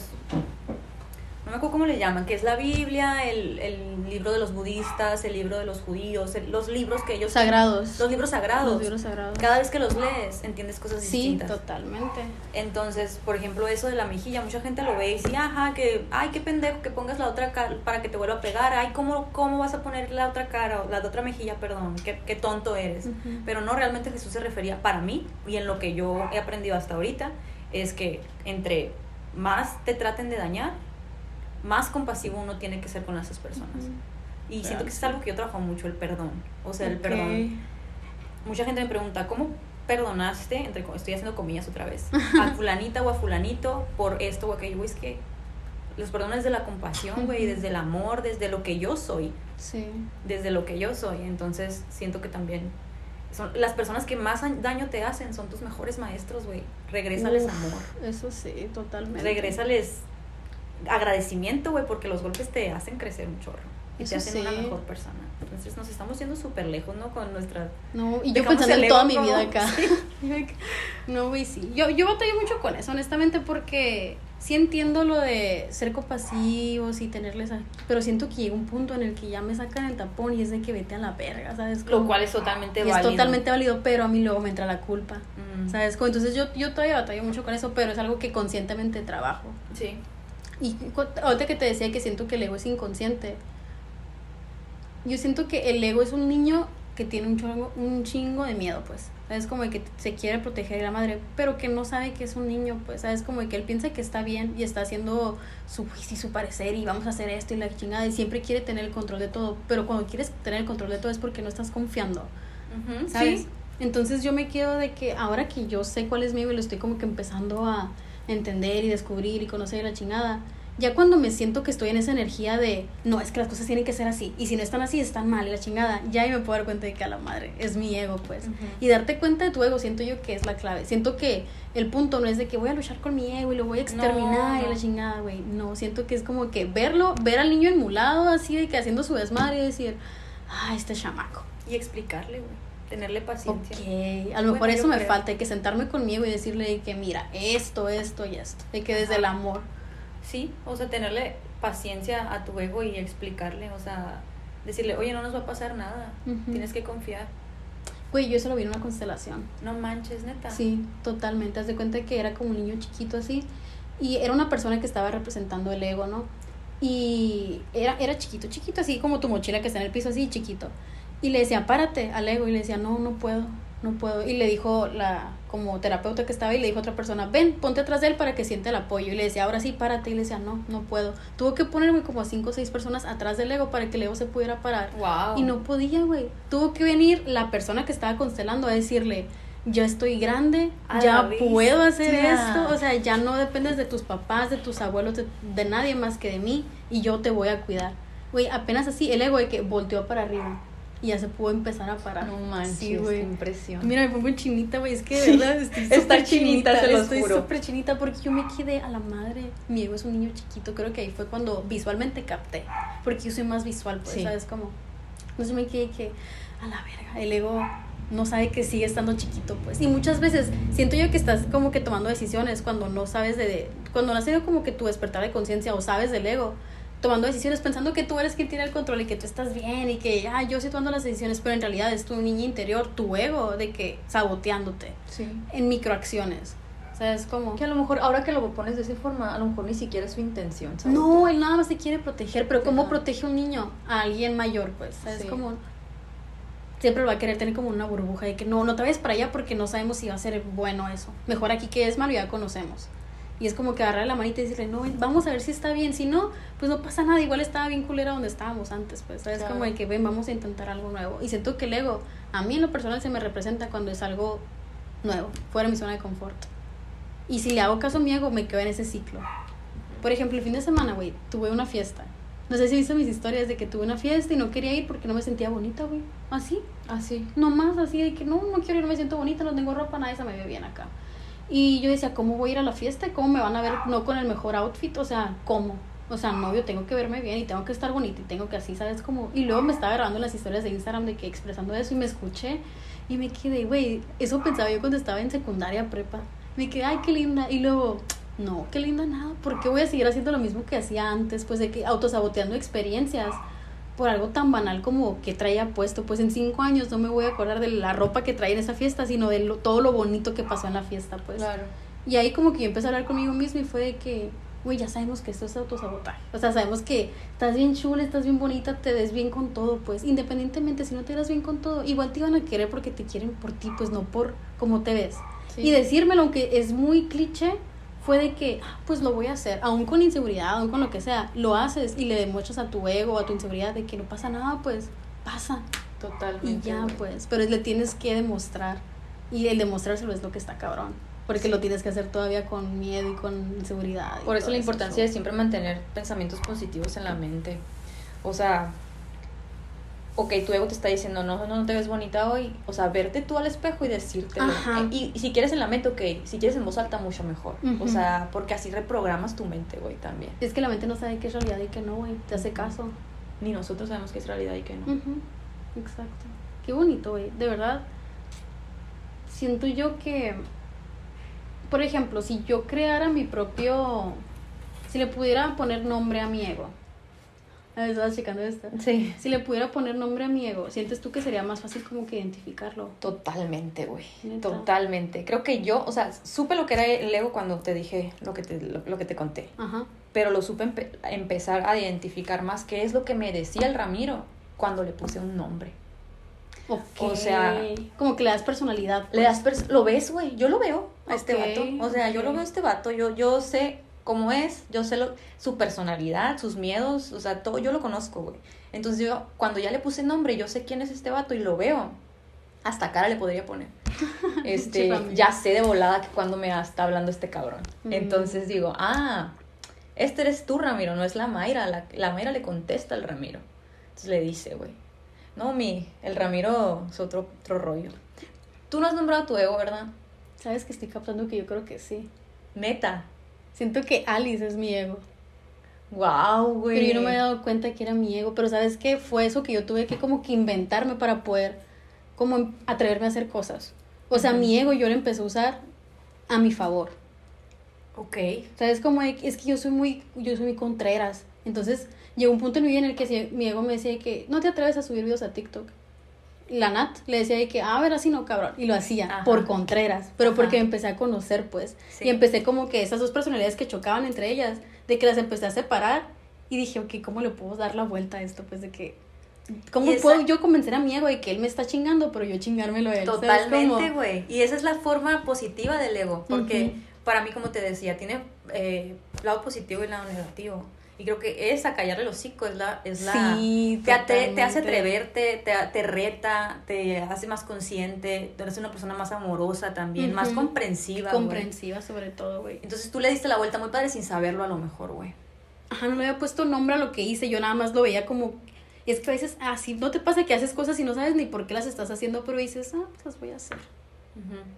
no me acuerdo cómo le llaman, que es la Biblia, el, el libro de los budistas, el libro de los judíos, los libros que ellos... Sagrados. los libros sagrados. Los libros sagrados. Cada vez que los lees, entiendes cosas distintas. Sí, totalmente. Entonces, por ejemplo, eso de la mejilla, mucha gente lo ve y dice, ajá, que, ay, qué pendejo que pongas la otra cara para que te vuelva a pegar, ay, ¿cómo, cómo vas a poner la otra cara, la de otra mejilla, perdón, qué, qué tonto eres. Pero no, realmente Jesús se refería para mí y en lo que yo he aprendido hasta ahorita es que entre más te traten de dañar, más compasivo uno tiene que ser con esas personas. Y siento que es algo que yo trabajo mucho, el perdón. O sea, el perdón. Mucha gente me pregunta, ¿cómo perdonaste, entre, estoy haciendo comillas otra vez, a fulanita o a fulanito por esto o aquello? Es que los perdones desde la compasión, güey, desde el amor, desde lo que yo soy. Sí. Desde lo que yo soy. Entonces, siento que también son las personas que más daño te hacen son tus mejores maestros, güey. Regrésales amor. Eso sí, totalmente. Regrésales agradecimiento, güey, porque los golpes te hacen crecer un chorro y te hacen una mejor persona. Entonces nos estamos yendo súper lejos, ¿no? Con nuestra... No, y yo pensando en toda mi vida acá. no, güey, sí. Yo, yo batallé mucho con eso, honestamente, porque sí entiendo lo de ser compasivos y tenerles a... Pero siento que llega un punto en el que ya me sacan el tapón y es de que vete a la verga, ¿sabes? lo cual es totalmente válido. Es totalmente válido, pero a mí luego me entra la culpa, mm. ¿sabes? Entonces yo, yo todavía batallo mucho con eso, pero es algo que conscientemente trabajo. Sí. Y ahorita que te decía que siento que el ego es inconsciente, yo siento que el ego es un niño que tiene un chingo, un chingo de miedo, pues. Es como que se quiere proteger a la madre, pero que no sabe que es un niño, pues, ¿sabes? Como que él piensa que está bien y está haciendo su y su parecer y vamos a hacer esto y la chingada y siempre quiere tener el control de todo, pero cuando quieres tener el control de todo es porque no estás confiando, ¿sabes? Entonces yo me quedo de que ahora que yo sé cuál es mi ego y lo estoy como que empezando a entender y descubrir y conocer la chingada, Ya cuando me siento que estoy en esa energía de, no, es que las cosas tienen que ser así, y si no están así, están mal, y la chingada, ya ahí me puedo dar cuenta de que a la madre es mi ego, pues. Y darte cuenta de tu ego, siento yo que es la clave. Siento que el punto no es de que voy a luchar con mi ego y lo voy a exterminar y la chingada, güey. No, siento que es como que verlo, ver al niño emulado así, de que haciendo su desmadre y decir, ah, este chamaco. Y explicarle, güey tenerle paciencia. Ok, a lo mejor eso me falta, hay que sentarme conmigo y decirle que mira, esto, esto y esto, de que desde el amor. Sí, o sea, tenerle paciencia a tu ego y explicarle, o sea, decirle, oye, no nos va a pasar nada, tienes que confiar. Güey, yo eso lo vi en una constelación. No manches, neta. Sí, totalmente. Haz de cuenta que era como un niño chiquito así. Y era una persona que estaba representando el ego, ¿no? Y era, era chiquito, chiquito, así como tu mochila que está en el piso, así chiquito. Y le decía, párate al ego. Y le decía, no, no puedo, no puedo. Y le dijo la como terapeuta que estaba y le dijo a otra persona, ven, ponte atrás de él para que siente el apoyo. Y le decía, ahora sí, párate. Y le decía, no, no puedo. Tuvo que ponerme como a cinco o seis personas atrás del ego para que el ego se pudiera parar. Wow. Y no podía, güey. Tuvo que venir la persona que estaba constelando a decirle, ya estoy grande, ya puedo hacer esto, o sea, ya no dependes de tus papás, de tus abuelos, de, de nadie más que de mí y yo te voy a cuidar. Güey, apenas así, el ego de que volteó para arriba y ya se pudo empezar a parar. No manches, sí, güey. impresión. Mira, me pongo chinita, güey, es que de verdad estoy Está chinita, se lo Estoy súper chinita porque yo me quedé a la madre. Mi ego es un niño chiquito, creo que ahí fue cuando visualmente capté, porque yo soy más visual, pues, ¿sabes cómo? Entonces me quedé que, a la verga, el ego no sabe que sigue estando chiquito, pues. Y muchas veces siento yo que estás como que tomando decisiones cuando no sabes de, cuando no has tenido como que tu despertar de conciencia o sabes del ego tomando decisiones pensando que tú eres quien tiene el control y que tú estás bien y que ah, yo estoy tomando las decisiones, pero en realidad es tu niño interior, tu ego, de que saboteándote sí. en microacciones. O sea, es como... Que a lo mejor, ahora que lo pones de esa forma, a lo mejor ni siquiera es su intención. No, él nada más te quiere proteger, pero ¿cómo protege un niño a alguien mayor? Pues, es como... Siempre va a querer tener como una burbuja de que no, no te vayas para allá porque no sabemos si va a ser bueno eso. Mejor aquí que es malo ya conocemos. Y es como que agarrarle la manita y decirle, no, vamos a ver si está bien. Si no, pues no pasa nada. Igual estaba bien culera donde estábamos antes, pues. ¿Sabes? Como de que, ven, vamos a intentar algo nuevo. Y siento que el ego, a mí en lo personal se me representa cuando es algo nuevo, fuera de mi zona de confort. Y si le hago caso a mi ego, me quedo en ese ciclo. Por ejemplo, el fin de semana, güey, tuve una fiesta. No sé si viste mis historias de que tuve una fiesta y no quería ir porque no me sentía bonita, güey. Así. Así. Nomás así de que no, no quiero ir, no me siento bonita, no tengo ropa, nadie se me ve bien acá. Y yo decía, ¿cómo voy a ir a la fiesta? ¿Cómo me van a ver no con el mejor outfit? O sea, ¿cómo? O sea, no, yo tengo que verme bien y tengo que estar bonita y tengo que así, ¿sabes? Como... Y luego me estaba grabando las historias de Instagram de que expresando eso y me escuché y me quedé, güey, eso pensaba yo cuando estaba en secundaria prepa. Me quedé, ay, qué linda. Y luego, no, qué linda nada. ¿Por qué voy a seguir haciendo lo mismo que hacía antes? Pues de que autosaboteando experiencias por algo tan banal como que traía puesto. Pues en cinco años no me voy a acordar de la ropa que traía en esa fiesta, sino de todo lo bonito que pasó en la fiesta, pues. Claro. Y ahí como que yo empecé a hablar conmigo mismo y fue de que, güey, ya sabemos que esto es autosabotaje. O sea, sabemos que estás bien chula, estás bien bonita, te des bien con todo, pues. Independientemente, si no te das bien con todo, igual te iban a querer porque te quieren por ti, pues no por cómo te ves. Y decírmelo, aunque es muy cliché, fue de que, ah, pues lo voy a hacer, aún con inseguridad, aún con lo que sea, lo haces y le demuestras a tu ego, a tu inseguridad de que no pasa nada, pues pasa. Totalmente. Y ya, pues, pero le tienes que demostrar. Y el demostrárselo es lo que está cabrón. Porque lo tienes que hacer todavía con miedo y con inseguridad. Por eso la importancia de siempre mantener pensamientos positivos en la mente. O sea, ok, tu ego te está diciendo, no, no, no te ves bonita hoy. O sea, verte tú al espejo y decírtelo. Y, y, si quieres en la mente, ok. Si quieres en voz alta, mucho mejor. O sea, porque así reprogramas tu mente, güey, también. Es que la mente no sabe qué es realidad y qué no, güey. Te hace caso. Ni nosotros sabemos qué es realidad y qué no. Exacto. Qué bonito, güey. De verdad, siento yo que, por ejemplo, si yo creara mi propio... Si le pudiera poner nombre a mi ego, estaba checando esto. Sí. Si le pudiera poner nombre a mi ego, ¿sientes tú que sería más fácil como que identificarlo? Totalmente, güey. Totalmente. Creo que yo, o sea, supe lo que era el ego cuando te dije lo que te, lo, que te conté. Ajá. Pero lo supe empezar a identificar más qué es lo que me decía el Ramiro cuando le puse un nombre. Okay. O sea, como que le das personalidad. Le das lo ves, güey. Yo lo veo a este vato. O sea, yo lo veo a este vato. Yo, yo sé cómo es, yo sé lo, su personalidad, sus miedos, o sea, todo, yo lo conozco, güey. Entonces yo, cuando ya le puse nombre, yo sé quién es este vato y lo veo. Hasta cara le podría poner. Este, ya sé de volada que cuando me está hablando este cabrón. Entonces digo, ah, este eres tú, Ramiro, no es la Mayra. La, la Mayra le contesta al Ramiro. Entonces le dice, güey, no, mi, el Ramiro es otro, otro rollo. Tú no has nombrado tu ego, ¿verdad? Sabes que estoy captando que yo creo que sí. Neta. Siento que Alice es mi ego. Wow, güey. Pero yo no me había dado cuenta que era mi ego. Pero ¿sabes qué? Fue eso que yo tuve que como que inventarme para poder como atreverme a hacer cosas. O sea, mi ego yo lo empecé a usar a mi favor. Ok. ¿Sabes cómo? Es que yo soy muy, yo soy muy contreras. Entonces, llegó un punto en mi vida en el que mi ego me decía que no te atreves a subir videos a TikTok. La Nat le decía que, ah, a ver, así no, cabrón. Y lo hacía por contreras, pero porque empecé a conocer, pues. Y empecé como que esas dos personalidades que chocaban entre ellas, de que las empecé a separar. Y dije, ok, ¿cómo le puedo dar la vuelta a esto? Pues de que ¿Cómo puedo yo convencer a mi ego de que él me está chingando, pero yo chingármelo a él? Totalmente, güey. Y esa es la forma positiva del ego, porque para mí, como te decía, tiene eh, lado positivo y lado negativo. Y creo que esa, callarle el hocico, es la... Es la sí, te, te, hace atreverte, te, te reta, te hace más consciente, te hace una persona más amorosa también, más comprensiva, Comprensiva sobre todo, güey. Entonces tú le diste la vuelta muy padre sin saberlo a lo mejor, güey. Ajá, no le había puesto nombre a lo que hice, yo nada más lo veía como y es que a veces así no te pasa que haces cosas y no sabes ni por qué las estás haciendo, pero dices, ah, pues las voy a hacer.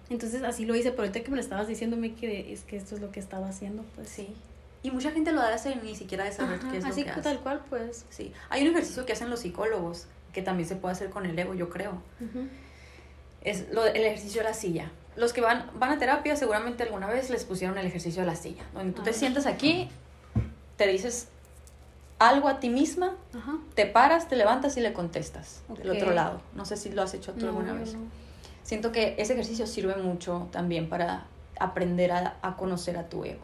Entonces así lo hice, pero ahorita que me lo estabas diciéndome que es que esto es lo que estaba haciendo, pues sí. Y mucha gente lo hace ni siquiera de saber qué es lo que hace. tal cual, pues. Sí. Hay un ejercicio que hacen los psicólogos, que también se puede hacer con el ego, yo creo. Es lo, el ejercicio de la silla. Los que van, van a terapia seguramente alguna vez les pusieron el ejercicio de la silla, donde tú te sientas aquí, te dices algo a ti misma, te paras, te levantas y le contestas del otro lado. No sé si lo has hecho tú alguna vez. Siento que ese ejercicio sirve mucho también para aprender a, conocer a tu ego.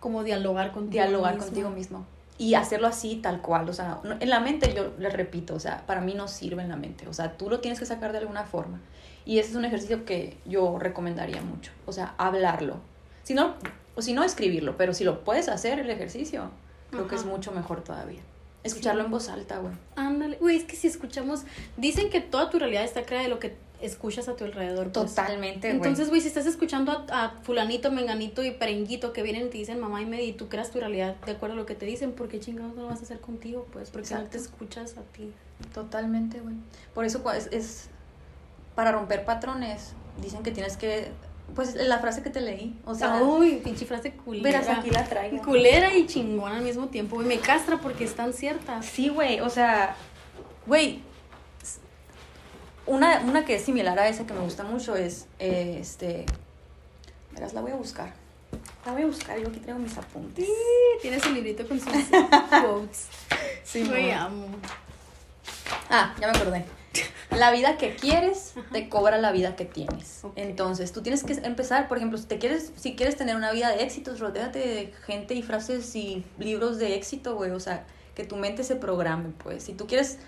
Como dialogar contigo Dialogar contigo mismo. Y hacerlo así, tal cual. O sea, en la mente, yo le repito, o sea, para mí no sirve en la mente. O sea, tú lo tienes que sacar de alguna forma. Y ese es un ejercicio que yo recomendaría mucho. O sea, hablarlo. Si no, o si no, escribirlo. Pero si lo puedes hacer, el ejercicio, Creo que es mucho mejor todavía. Escucharlo en voz alta, güey. Ándale. Güey, es que si escuchamos. Dicen que toda tu realidad está creada de lo que escuchas a tu alrededor. Pues. Totalmente, güey. Entonces, güey, si estás escuchando a, Fulanito, Menganito y Perenguito que vienen y te dicen mamá y me y tú creas tu realidad de acuerdo a lo que te dicen, ¿por qué chingados no lo vas a hacer contigo? Pues porque no te escuchas a ti. Totalmente, güey. Por eso es, es. Para romper patrones, dicen que tienes que pues la frase que te leí, o sea... Uy, pinche frase culera. Verás, aquí la traigo. Culera y chingona al mismo tiempo, güey. Me castra porque están ciertas. Sí, güey, o sea... Güey, una, una que es similar a esa que me gusta mucho es, eh, este... Verás, la voy a buscar. La voy a buscar, yo aquí traigo mis apuntes. Sí, tienes el librito con sus quotes. Sí, me amo. Ah, ya me acordé la vida que quieres te cobra la vida que tienes. Entonces, tú tienes que empezar, por ejemplo, si te quieres si quieres tener una vida de éxitos, rodéate de gente y frases y libros de éxito, güey, o sea, que tu mente se programe, pues. Si tú quieres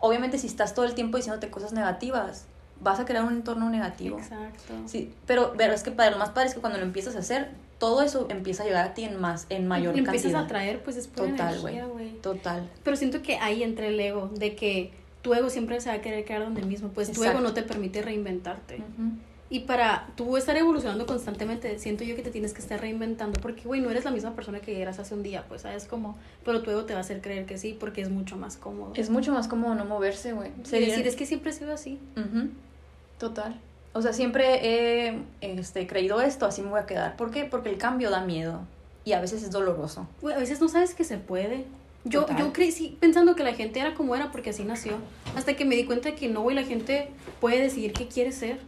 obviamente si estás todo el tiempo diciéndote cosas negativas, vas a crear un entorno negativo. Exacto. Sí, pero, pero es que para lo más padre es que cuando lo empiezas a hacer, todo eso empieza a llegar a ti en más, en mayor cantidad. empiezas a traer, pues es Total, güey. Total. Pero siento que ahí entra el ego, de que tu ego siempre se va a querer quedar donde mismo, pues tu ego no te permite reinventarte. Y para tú estar evolucionando constantemente, siento yo que te tienes que estar reinventando, porque, güey, no eres la misma persona que eras hace un día, pues, ¿sabes? Como, pero tu ego te va a hacer creer que sí, porque es mucho más cómodo. Es mucho más cómodo no moverse, güey. Sería decir, es que siempre he sido así. Total. O sea, siempre he este, creído esto, así me voy a quedar. ¿Por qué? Porque el cambio da miedo y a veces es doloroso. Güey, a veces no sabes que se puede. Yo, yo crecí pensando que la gente era como era porque así nació. Hasta que me di cuenta de que no, güey, la gente puede decidir qué quiere ser.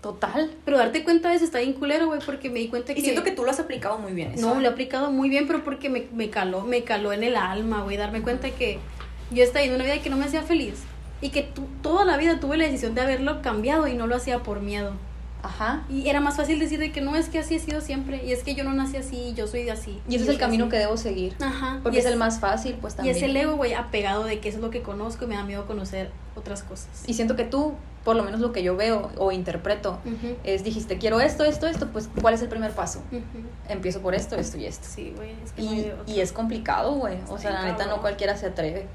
Total. Pero darte cuenta de eso está bien culero, güey, porque me di cuenta que... Y siento que tú lo has aplicado muy bien. No, lo he aplicado muy bien, pero porque me, me caló, me caló en el alma, güey, darme cuenta que yo estaba en una vida que no me hacía feliz. Y que toda la vida tuve la decisión de haberlo cambiado y no lo hacía por miedo. Ajá. Y era más fácil decir de que no es que así he sido siempre. Y es que yo no nací así, yo soy de así. Y ese es el camino que debo seguir. Ajá. Porque es, el más fácil, pues también. Y es el ego, güey, apegado de que eso es lo que conozco y me da miedo conocer otras cosas. Y siento que tú, por lo menos lo que yo veo o interpreto, es dijiste, quiero esto, esto, esto, pues ¿cuál es el primer paso? Empiezo por esto, esto y esto. Sí, güey. Es que y, y es complicado, güey. O sea, la neta no cualquiera se atreve.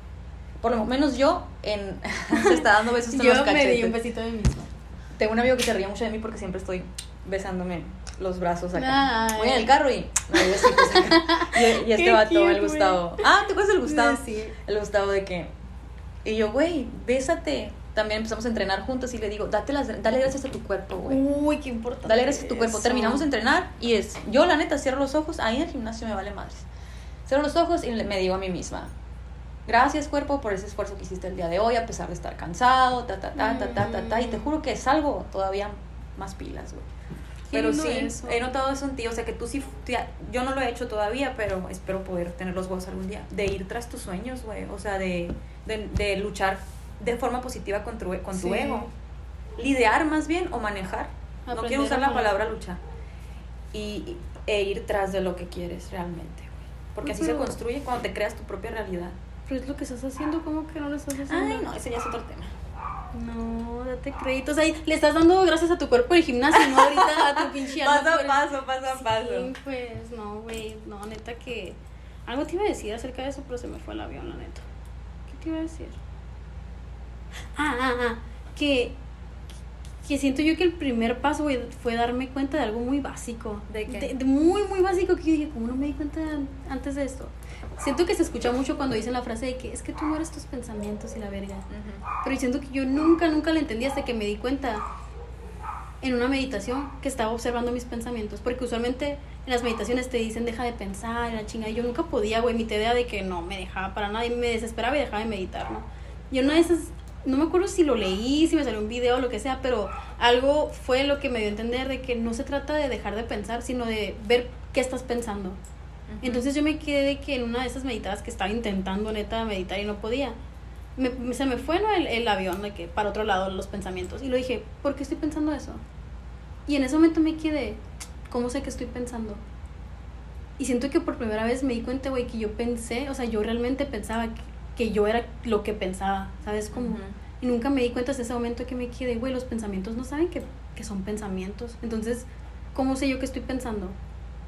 Por lo menos yo en se está dando besos en los cachetes. Yo me di un besito de mismo. Tengo un amigo que se ríe mucho de mí porque siempre estoy besándome los brazos acá. Voy en el carro y y, y, este vato, el Gustavo. Ah, ¿te acuerdas del Gustavo? Sí. El Gustavo de que. Y yo, güey, bésate. También empezamos a entrenar juntos y le digo, date las, dale gracias a tu cuerpo, güey. Uy, qué importante. Dale gracias a tu cuerpo. Terminamos de entrenar y es, yo la neta cierro los ojos, ahí en el gimnasio me vale madres. Cierro los ojos y me digo a mí misma, gracias cuerpo por ese esfuerzo que hiciste el día de hoy, a pesar de estar cansado, ta, ta, ta, ta, ta, ta, ta, y te juro que salgo todavía más pilas, güey. Pero sí, he notado eso en ti, o sea que tú sí, yo no lo he hecho todavía, pero espero poder tener los huevos algún día, de ir tras tus sueños, güey, o sea, de, de, de, luchar de forma positiva con tu, con tu ego, lidiar más bien o manejar, no quiero usar la palabra luchar, y, e ir tras de lo que quieres realmente, güey, porque así se construye cuando te creas tu propia realidad. Pero es lo que estás haciendo, ¿cómo que no lo estás haciendo? Ay, no, ese ya es otro tema. No, date créditos. Ahí le estás dando gracias a tu cuerpo el gimnasio, no ahorita a tu pinche Paso a paso, paso a paso. Sí, pues, no, güey. No, neta que. Algo te iba a decir acerca de eso, pero se me fue el avión, la neta. ¿Qué te iba a decir? Ah, ah, ah. Que. Que siento yo que el primer paso, güey, fue darme cuenta de algo muy básico. ¿De qué? De, muy, muy básico que yo dije, ¿cómo no me di cuenta antes de esto? Siento que se escucha mucho cuando dicen la frase de que es que tú no eres tus pensamientos y la verga. Pero siento que yo nunca, nunca la entendí hasta que me di cuenta en una meditación que estaba observando mis pensamientos. Porque usualmente en las meditaciones te dicen deja de pensar, la chingada. Y yo nunca podía, güey, mi idea de que no me dejaba para nada y me desesperaba y dejaba de meditar, ¿no? Y una de esas, no me acuerdo si lo leí, si me salió un video o lo que sea, pero algo fue lo que me dio a entender de que no se trata de dejar de pensar, sino de ver qué estás pensando. Entonces yo me quedé de que en una de esas meditadas que estaba intentando neta meditar y no podía, me, se me fue ¿no? el, el, avión de que para otro lado los pensamientos. Y lo dije, ¿por qué estoy pensando eso? Y en ese momento me quedé, ¿cómo sé que estoy pensando? Y siento que por primera vez me di cuenta, güey, que yo pensé, o sea, yo realmente pensaba que, que yo era lo que pensaba, ¿sabes? Como, Y nunca me di cuenta hasta ese momento que me quedé, güey, los pensamientos no saben que, que son pensamientos. Entonces, ¿cómo sé yo que estoy pensando?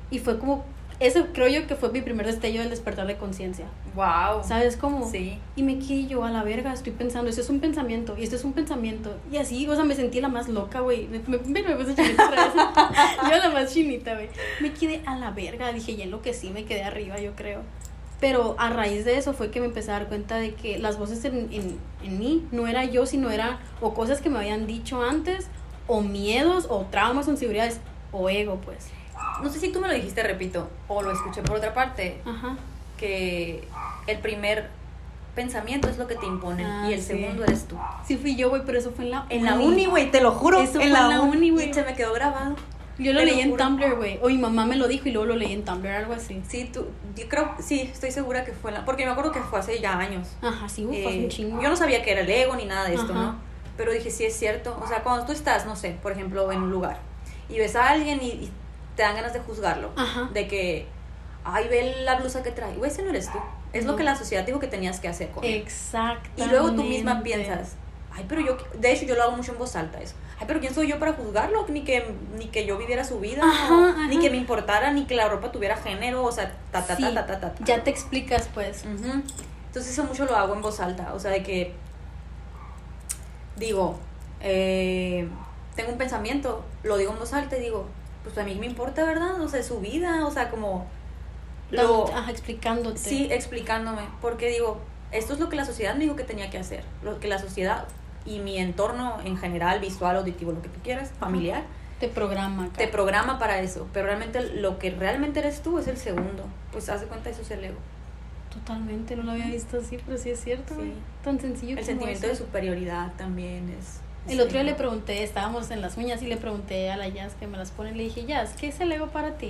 Y fue como eso creo yo que fue mi primer destello del despertar de conciencia. Wow. ¿Sabes cómo? Sí. Y me quedé yo a la verga, estoy pensando, eso es un pensamiento, y esto es un pensamiento. Y así, o sea, me sentí la más loca, güey. Me, me, me, puse chinita otra vez. yo la más chinita, güey. Me quedé a la verga, dije, y en lo que sí, me quedé arriba, yo creo. Pero a raíz de eso fue que me empecé a dar cuenta de que las voces en, en, en mí no era yo, sino era o cosas que me habían dicho antes, o miedos, o traumas, o inseguridades, o ego, pues no sé si tú me lo dijiste, repito, o lo escuché por otra parte, que el primer pensamiento es lo que te imponen ah, y el segundo eres tú. Sí fui yo, güey, pero eso fue en la En la uni, güey, te lo juro. Eso en, la, uni, güey. Y se me quedó grabado. Yo lo leí en Tumblr, güey. O mi mamá me lo dijo y luego lo leí en Tumblr, algo así. Sí, tú, yo creo, sí, estoy segura que fue la. Porque me acuerdo que fue hace ya años. Ajá, sí, fue un eh, chingo. Yo no sabía que era el ego ni nada de esto, ¿no? Pero dije, sí es cierto. O sea, cuando tú estás, no sé, por ejemplo, en un lugar y ves a alguien y te dan ganas de juzgarlo. De que, ay, ve la blusa que trae. Güey, ese no eres tú. Es lo que la sociedad dijo que tenías que hacer con él. Exacto. Y luego tú misma piensas, ay, pero yo, de hecho yo lo hago mucho en voz alta eso. Ay, pero ¿quién soy yo para juzgarlo? Ni que, ni que yo viviera su vida, ni que me importara, ni que la ropa tuviera género, o sea, ta, ta, ta, ta, ta, ta, Ya te explicas, pues. Entonces eso mucho lo hago en voz alta, o sea, de que, digo, eh, tengo un pensamiento, lo digo en voz alta y digo, pues a mí me importa, ¿verdad? O sea, su vida, o sea, como... Lo, Ajá, explicándote. Sí, explicándome, porque digo, esto es lo que la sociedad me dijo que tenía que hacer, lo que la sociedad y mi entorno en general, visual, auditivo, lo que tú quieras, familiar. Te programa. Te programa para eso, pero realmente lo que realmente eres tú es el segundo. Pues haz de cuenta, eso es el ego. Totalmente, no lo había visto así, pero sí es cierto. Sí. Tan sencillo. El sentimiento de superioridad también es el otro día le pregunté, estábamos en las uñas y le pregunté a la Jazz que me las pone, le dije, Jazz, ¿qué es el ego para ti?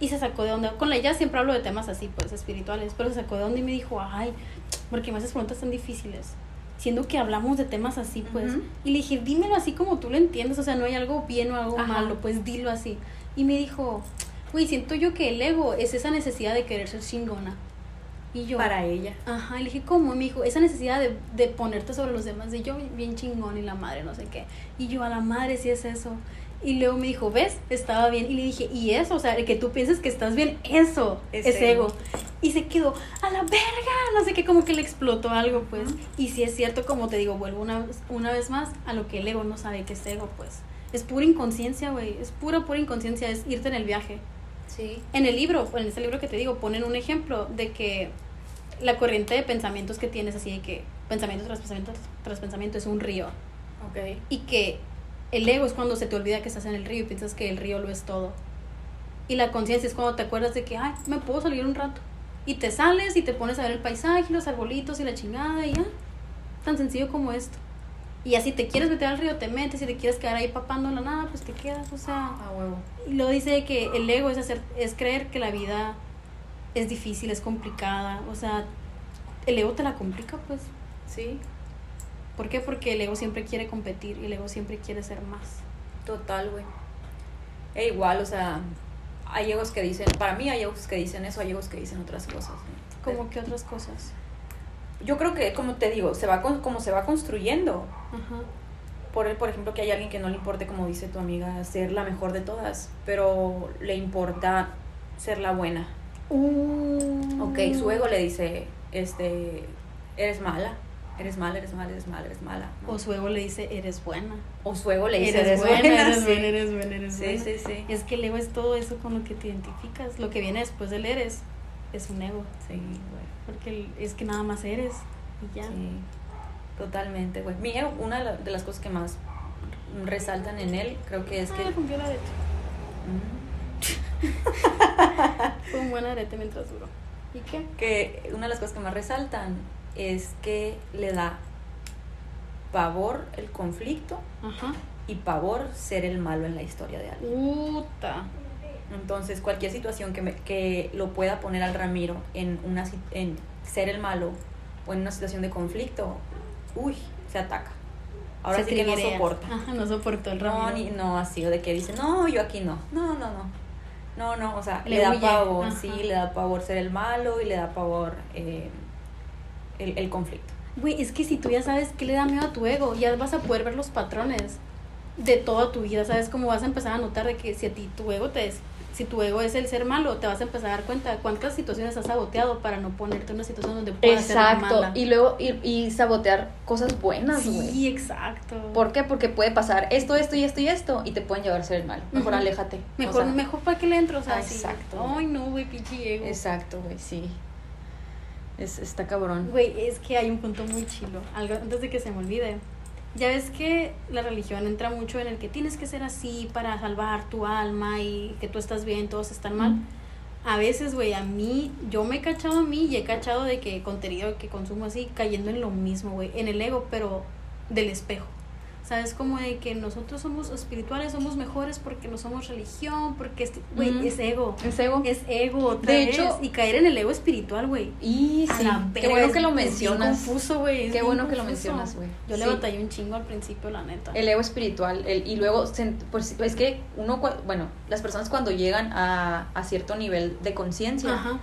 Y se sacó de onda. Con la Jazz siempre hablo de temas así, pues, espirituales, pero se sacó de onda y me dijo, ay, porque me haces preguntas tan difíciles? Siendo que hablamos de temas así, pues. Y le dije, dímelo así como tú lo entiendes, o sea, no hay algo bien o algo malo, pues dilo así. Y me dijo, güey, siento yo que el ego es esa necesidad de querer ser chingona. Y yo, para ella. Ajá, y le dije, ¿cómo? Y me dijo, esa necesidad de, de ponerte sobre los demás, de yo bien chingón y la madre, no sé qué. Y yo, a la madre, si es eso. Y luego me dijo, ¿ves? Estaba bien. Y le dije, ¿y eso? O sea, que tú pienses que estás bien, eso es, ego. Y se quedó, a la verga, no sé qué, como que le explotó algo, pues. Y si es cierto, como te digo, vuelvo una, una vez más a lo que el ego no sabe que es ego, pues. Es pura inconsciencia, güey. Es pura, pura inconsciencia. Es irte en el viaje. Sí. En el libro, en ese libro que te digo, ponen un ejemplo de que la corriente de pensamientos que tienes, así de que pensamiento tras pensamiento tras pensamiento es un río. Ok. Y que el ego es cuando se te olvida que estás en el río y piensas que el río lo es todo. Y la conciencia es cuando te acuerdas de que, ay, me puedo salir un rato. Y te sales y te pones a ver el paisaje, los arbolitos y la chingada y ya. Tan sencillo como esto. Y así te quieres meter al río, te metes. Si te quieres quedar ahí papando la nada, pues te quedas, o sea. A huevo. Y lo dice que el ego es hacer, es creer que la vida es difícil, es complicada. O sea, el ego te la complica, pues. Sí. ¿Por qué? Porque el ego siempre quiere competir y el ego siempre quiere ser más. Total, güey. E igual, o sea, hay egos que dicen, para mí hay egos que dicen eso, hay egos que dicen otras cosas. ¿Cómo que otras cosas? Yo creo que, como te digo, se va con, como se va construyendo. Por, por ejemplo, que hay alguien que no le importe, como dice tu amiga, ser la mejor de todas, pero le importa ser la buena. Uh. Ok, su ego le dice, este, eres mala, eres mala, eres mala, eres mala, eres mala. O su ego le dice, eres buena. O su ego le dice, eres, buena, eres buena, eres buena, eres buena. Sí, sí, sí. Es que el ego es todo eso con lo que te identificas. Lo que viene después del eres es un ego. Sí, güey. Porque es que nada más eres y ya. Sí, totalmente, güey. Mi ego, una de las cosas que más resaltan en él, creo que es ah, que... rompió el arete. Mm. Fue un buen arete mientras duró. ¿Y qué? Que una de las cosas que más resaltan es que le da pavor el conflicto y pavor ser el malo en la historia de alguien. Puta. Entonces, cualquier situación que, me, que lo pueda poner al Ramiro en, una, en ser el malo o en una situación de conflicto, uy, se ataca. Ahora sí que no soporta. no soportó el Ramiro. No, ni, no, así, o de que dice, no, yo aquí no. No, no, no. No, no, o sea, le, da pavor, sí, le da pavor ser el malo y le da pavor eh, el, el conflicto. Güey, es que si tú ya sabes que le da miedo a tu ego, ya vas a poder ver los patrones de toda tu vida, ¿sabes? Cómo vas a empezar a notar de que si a ti tu ego te si tu ego es el ser malo, te vas a empezar a dar cuenta de cuántas situaciones has saboteado para no ponerte en una situación donde puedas exacto. ser mala. Y luego ir y sabotear cosas buenas, güey. Sí, exacto. ¿Por qué? Porque puede pasar esto, esto y esto y esto y te pueden llevar a ser el malo. Mejor aléjate. Mejor, mejor para que le entro, o sea, exacto. Ay, no, güey, pinche ego. Exacto, güey, sí. Es, está cabrón. Güey, es que hay un punto muy chilo. Algo, antes de que se me olvide ya ves que la religión entra mucho en el que tienes que ser así para salvar tu alma y que tú estás bien, todos están mal. A veces, güey, a mí, yo me he cachado a mí y he cachado de que contenido que consumo así, cayendo en lo mismo, güey, en el ego, pero del espejo. ¿Sabes? Como de que nosotros somos espirituales, somos mejores porque no somos religión, porque, este, güey, es ego. Es ego. Es ego, otra De hecho. Y caer en el ego espiritual, güey. Y sí, qué bueno que lo mencionas. confuso, güey. Qué bueno que lo mencionas, güey. Yo le batallé un chingo al principio, la neta. El ego espiritual, el, y luego, pues es que uno, bueno, las personas cuando llegan a, a cierto nivel de conciencia, Ajá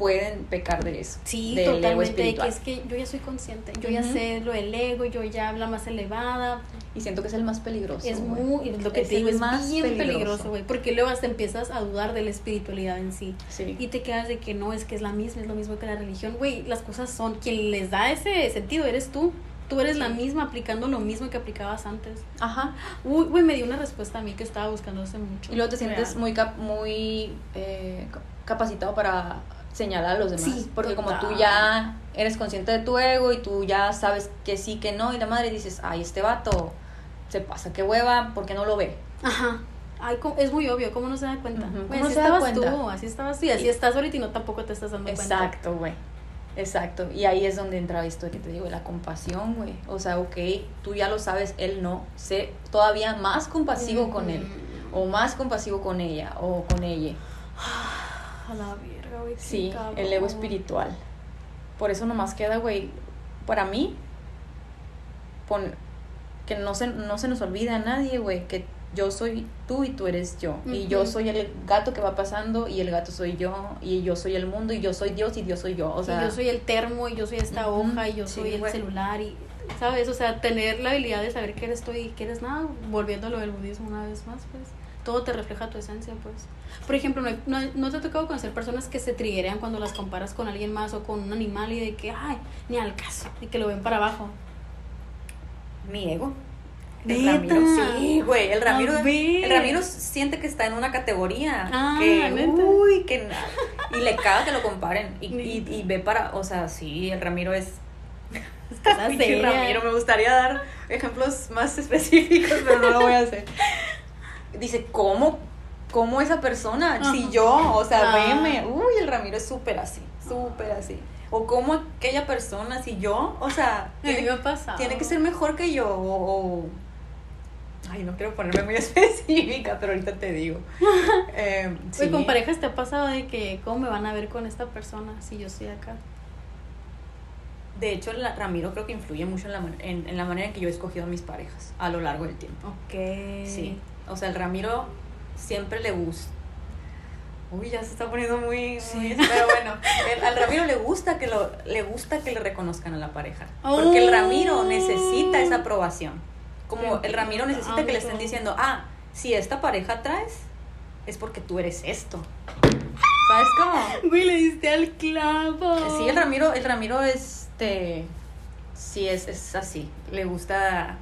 pueden pecar de eso. Sí, totalmente. que es que yo ya soy consciente, yo ya sé lo del ego, yo ya habla más elevada. Y siento que es el más peligroso. Es muy, lo que te digo, es más bien peligroso, güey. Porque luego hasta empiezas a dudar de la espiritualidad en sí. sí. Y te quedas de que no, es que es la misma, es lo mismo que la religión. Güey, las cosas son, quien les da ese sentido eres tú. Tú eres la misma aplicando lo mismo que aplicabas antes. Ajá. Uy, güey, me dio una respuesta a mí que estaba buscando hace mucho. Y luego te sientes muy, muy eh, capacitado para señalar a los demás. porque como tú ya eres consciente de tu ego y tú ya sabes que sí, que no, y la madre dices, ay, este vato se pasa, qué hueva, porque no lo ve. Ajá. Ay, es muy obvio, ¿cómo no se da cuenta? ¿Cómo así estabas tú, así estabas tú, y así estás ahorita y no tampoco te estás dando cuenta. Exacto, güey. Exacto, y ahí es donde entra esto que te digo, la compasión, güey. O sea, ok, tú ya lo sabes, él no, sé todavía más compasivo con él, o más compasivo con ella, o con ella. A la Sí, el ego espiritual. Por eso nomás queda, güey, para mí, que no se, no se nos olvide a nadie, güey, que yo soy tú y tú eres yo. Y yo soy el gato que va pasando y el gato soy yo. Y yo soy el mundo y yo soy Dios y Dios soy yo. O sea, yo soy el termo y yo soy esta hoja y yo soy el celular y... ¿Sabes? O sea, tener la habilidad de saber que eres tú y que eres nada, volviendo a lo del budismo una vez más, pues todo te refleja tu esencia, pues. Por ejemplo, no, no, te ha tocado conocer personas que se triguean cuando las comparas con alguien más o con un animal y de que, ay, ni al caso, y que lo ven para abajo. Mi ego. El Ramiro, sí, güey. El Ramiro, el Ramiro siente que está en una categoría ah, que, uy, que y le caga que lo comparen y, y, ve para, o sea, sí, el Ramiro es es Ramiro, me gustaría dar ejemplos más específicos, pero no lo voy a hacer. Dice, ¿cómo? ¿Cómo esa persona? Si yo, o sea, ah. veme. Uy, el Ramiro es súper así, súper así. O cómo aquella persona, si yo, o sea, tiene, tiene que ser mejor que yo. o Ay, no quiero ponerme muy específica, pero ahorita te digo. Eh, con parejas te ha pasado de que, ¿cómo me van a ver con esta persona si yo estoy acá? De hecho, Ramiro creo que influye mucho en la, en, la manera en que yo he escogido a mis parejas a lo largo del tiempo. Ok. Sí. O sea, el Ramiro siempre le gusta. Uy, ya se está poniendo muy, sí. pero bueno, al Ramiro le gusta que lo le gusta que le reconozcan a la pareja, porque el Ramiro necesita esa aprobación. Como el Ramiro necesita que le estén diciendo, ah, si esta pareja traes, es porque tú eres esto. ¿Sabes cómo? Güey, le diste al clavo. Sí, el Ramiro, el Ramiro, este, sí, es, es así. Le gusta,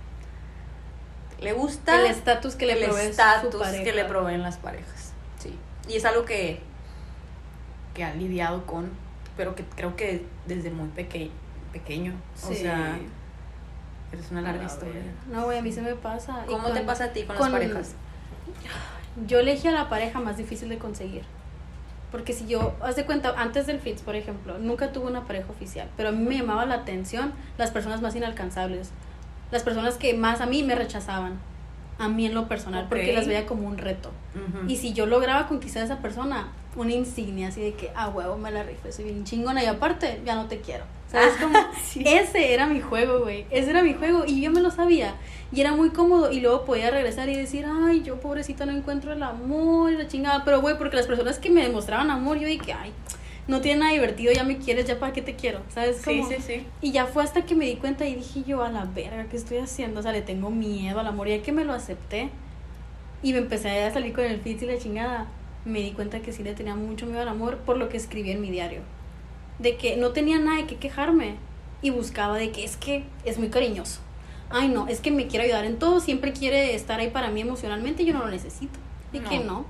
le gusta... El estatus que le El estatus que le proveen las parejas, sí. Y es algo que, que ha lidiado con, pero que creo que desde muy pequeño, pequeño. O sea es una larga historia. No, güey, a mí se me pasa. ¿Cómo te pasa a ti con, las parejas? Yo elegí a la pareja más difícil de conseguir. Porque si yo, haz de cuenta, antes del FITS, por ejemplo, nunca tuve una pareja oficial, pero a mí me llamaba la atención las personas más inalcanzables, las personas que más a mí me rechazaban, a mí en lo personal, porque las veía como un reto. Y si yo lograba conquistar a esa persona, una insignia así de que, ah, huevo, me la rifé, soy bien chingona y aparte, ya no te quiero. ¿Sabes cómo? Ese era mi juego, güey. Ese era mi juego y yo me lo sabía. Y era muy cómodo y luego podía regresar y decir, ay, yo pobrecita no encuentro el amor y la chingada. Pero, güey, porque las personas que me demostraban amor, yo dije, ay, no tiene nada divertido, ya me quieres, ya para qué te quiero, ¿sabes? Sí, sí, sí. Y ya fue hasta que me di cuenta y dije yo, a la verga, ¿qué estoy haciendo? O sea, le tengo miedo al amor. Y ya que me lo acepté y me empecé a salir con el fit y la chingada, me di cuenta que sí le tenía mucho miedo al amor por lo que escribí en mi diario de que no tenía nada de qué quejarme y buscaba de que es que es muy cariñoso. Ay, no, es que me quiere ayudar en todo, siempre quiere estar ahí para mí emocionalmente y yo no lo necesito. De que no.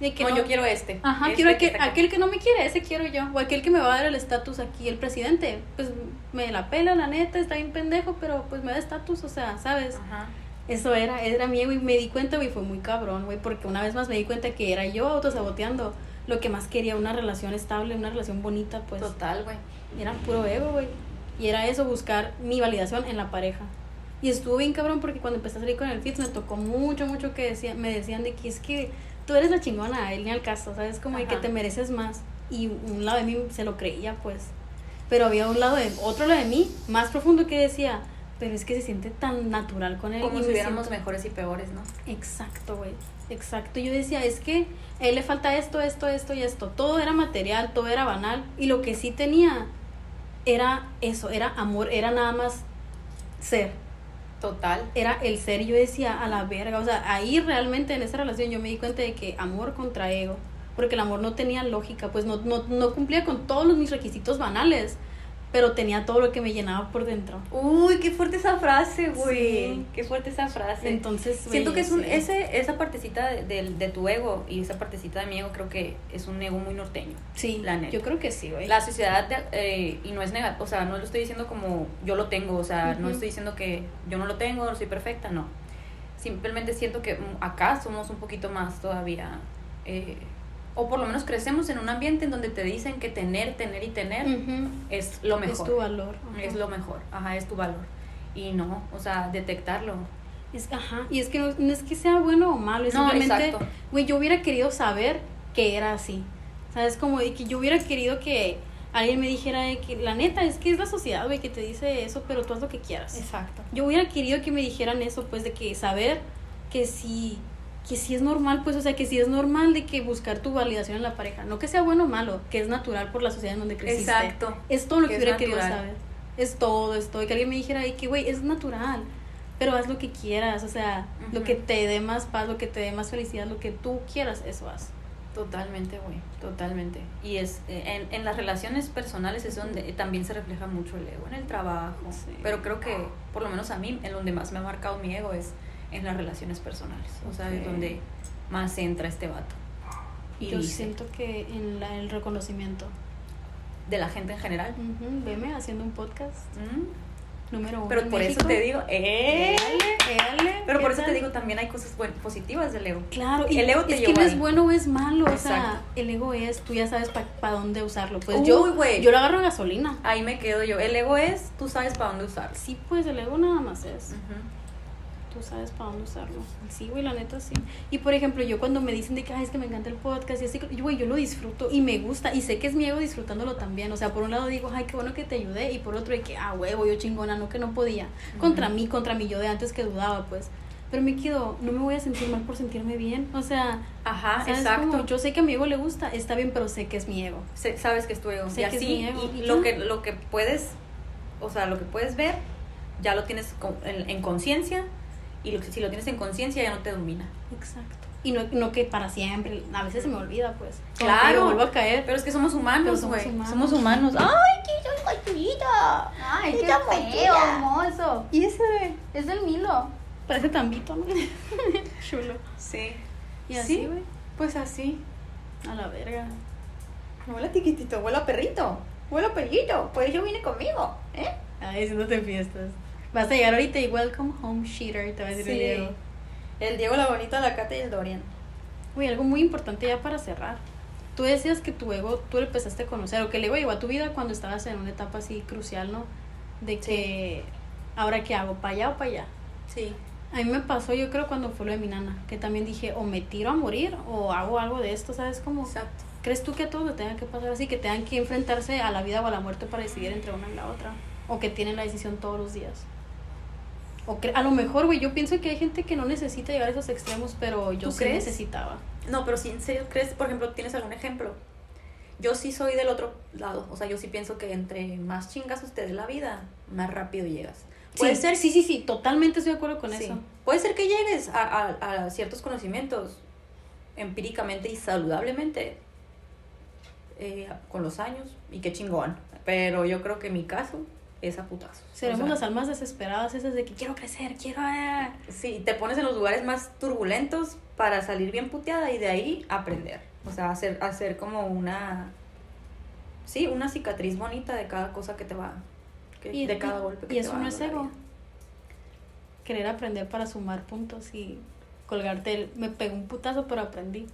De que no, yo quiero este. Ajá, este quiero aquel, aquel, que no me quiere, ese quiero yo. O aquel que me va a dar el estatus aquí, el presidente. Pues me la pela, la neta, está bien pendejo, pero pues me da estatus, o sea, ¿sabes? Ajá. Eso era, era mío y me di cuenta, güey, fue muy cabrón, güey, porque una vez más me di cuenta que era yo autosaboteando lo que más quería, una relación estable, una relación bonita, pues. Total, güey. Era puro ego, güey. Y era eso, buscar mi validación en la pareja. Y estuvo bien cabrón porque cuando empecé a salir con el fit me tocó mucho, mucho que decía, me decían de que es que tú eres la chingona, él ni al caso, ¿sabes? Como que te mereces más. Y un lado de mí se lo creía, pues. Pero había un lado de, otro lado de mí, más profundo, que decía, pero es que se siente tan natural con él. Como si hubiéramos mejores y peores, ¿no? Exacto, güey. Exacto. Yo decía, es que a él le falta esto, esto, esto y esto. Todo era material, todo era banal. Y lo que sí tenía era eso, era amor, era nada más ser. Total. Era el ser. Yo decía, a la verga. O sea, ahí realmente en esa relación yo me di cuenta de que amor contra ego. Porque el amor no tenía lógica, pues no, no, no cumplía con todos mis requisitos banales pero tenía todo lo que me llenaba por dentro. Uy, qué fuerte esa frase, güey. Qué fuerte esa frase. Entonces, siento que es un, ese, esa partecita de, de, tu ego y esa partecita de mi ego creo que es un ego muy norteño. Sí, la neta. Yo creo que sí, güey. La sociedad, eh, y no es negativo, o sea, no lo estoy diciendo como yo lo tengo, o sea, no estoy diciendo que yo no lo tengo, no soy perfecta, no. Simplemente siento que mm, acá somos un poquito más todavía... Eh, o por lo menos crecemos en un ambiente en donde te dicen que tener, tener y tener es lo mejor. Es tu valor. Es lo mejor, ajá, es tu valor. Y no, o sea, detectarlo. Es, ajá, y es que no, es que sea bueno o malo, es simplemente, güey, yo hubiera querido saber que era así. ¿Sabes? Como de que yo hubiera querido que alguien me dijera que la neta es que es la sociedad, güey, que te dice eso, pero tú haz lo que quieras. Exacto. Yo hubiera querido que me dijeran eso, pues de que saber que si que sí es normal, pues, o sea, que sí es normal de que buscar tu validación en la pareja. No que sea bueno o malo, que es natural por la sociedad en donde creciste. Exacto. Es todo lo que, hubiera querido saber. Es todo, es todo. Y que alguien me dijera, que, güey, es natural. Pero haz lo que quieras, o sea, lo que te dé más paz, lo que te dé más felicidad, lo que tú quieras, eso haz. Totalmente, güey, totalmente. Y es en, en, las relaciones personales es donde también se refleja mucho el ego, en el trabajo. Pero creo que, por lo menos a mí, en donde más me ha marcado mi ego es en las relaciones personales. O sea, es donde más entra este vato. Y Yo siento que en la, el reconocimiento. De la gente en general. Veme haciendo un podcast. Número uno. Pero por eso te digo, ¡eh! Pero por eso te digo, también hay cosas positivas del ego. Claro, y el ego te es que no es bueno o es malo. O sea, el ego es, tú ya sabes para dónde usarlo. Pues yo, yo lo agarro gasolina. Ahí me quedo yo. El ego es, tú sabes para dónde usarlo. Sí, pues el ego nada más es tú sabes para dónde usarlo. Sí, güey, la neta sí. Y por ejemplo, yo cuando me dicen de que, Ay, es que me encanta el podcast y así, güey, yo lo disfruto y me gusta y sé que es mi ego disfrutándolo también. O sea, por un lado digo, ay, qué bueno que te ayudé y por otro de que, ah, huevo, yo chingona, no que no podía. Contra mí, contra mí yo de antes que dudaba, pues. Pero me quedo, no me voy a sentir mal por sentirme bien. O sea, ajá, exacto. yo sé que a mi ego le gusta, está bien, pero sé que es mi ego. sabes que es tu ego. Sé que es mi ego. Y, lo que lo que puedes, o sea, lo que puedes ver, ya lo tienes en, en conciencia y lo, si lo tienes en conciencia ya no te domina. Exacto. Y no, no que para siempre, a veces se me olvida, pues. Claro. vuelvo a caer. Pero es que somos humanos, güey. Somos, humanos. ¡Ay, qué soy ¡Ay, qué, feo, hermoso! ¿Y ese? Es del Milo. Parece tambito, ¿no? Chulo. Sí. ¿Y así, güey? Pues así. A la verga. Huele tiquitito, huele a perrito. Huele a perrito. Pues yo vine conmigo, ¿eh? Ay, si no te fiestas. Vas a llegar ahorita y welcome home, cheater, te va a decir el Diego. El Diego, la bonita, la Cata y el Dorian. Uy, algo muy importante ya para cerrar. Tú decías que tu ego, tú le empezaste a conocer, o que el ego llegó a tu vida cuando estabas en una etapa así crucial, ¿no? De que, ¿ahora qué hago? ¿Para allá o para allá? Sí. A mí me pasó, yo creo, cuando fue lo de mi nana, que también dije, o me tiro a morir, o hago algo de esto, ¿sabes cómo? Exacto. ¿Crees tú que a todos tenga que pasar así, que tengan que enfrentarse a la vida o a la muerte para decidir entre una y la otra? ¿O que tienen la decisión todos los días? O a lo mejor, güey, yo pienso que hay gente que no necesita llegar a esos extremos, pero yo sí necesitaba. No, pero si en serio crees, por ejemplo, ¿tienes algún ejemplo? Yo sí soy del otro lado, o sea, yo sí pienso que entre más chingas usted de la vida, más rápido llegas. Puede ser, sí, sí, sí, totalmente estoy de acuerdo con eso. Puede ser que llegues a, a, a, ciertos conocimientos empíricamente y saludablemente eh, con los años, y qué chingón. Pero yo creo que en mi caso, es a putazos. Seremos las almas desesperadas esas de que quiero crecer, quiero... Sí, te pones en los lugares más turbulentos para salir bien puteada y de ahí aprender. O sea, hacer, hacer como una... Sí, una cicatriz bonita de cada cosa que te va... y, de cada golpe que y eso no es ego. Querer aprender para sumar puntos y colgarte el... Me pegó un putazo, pero aprendí.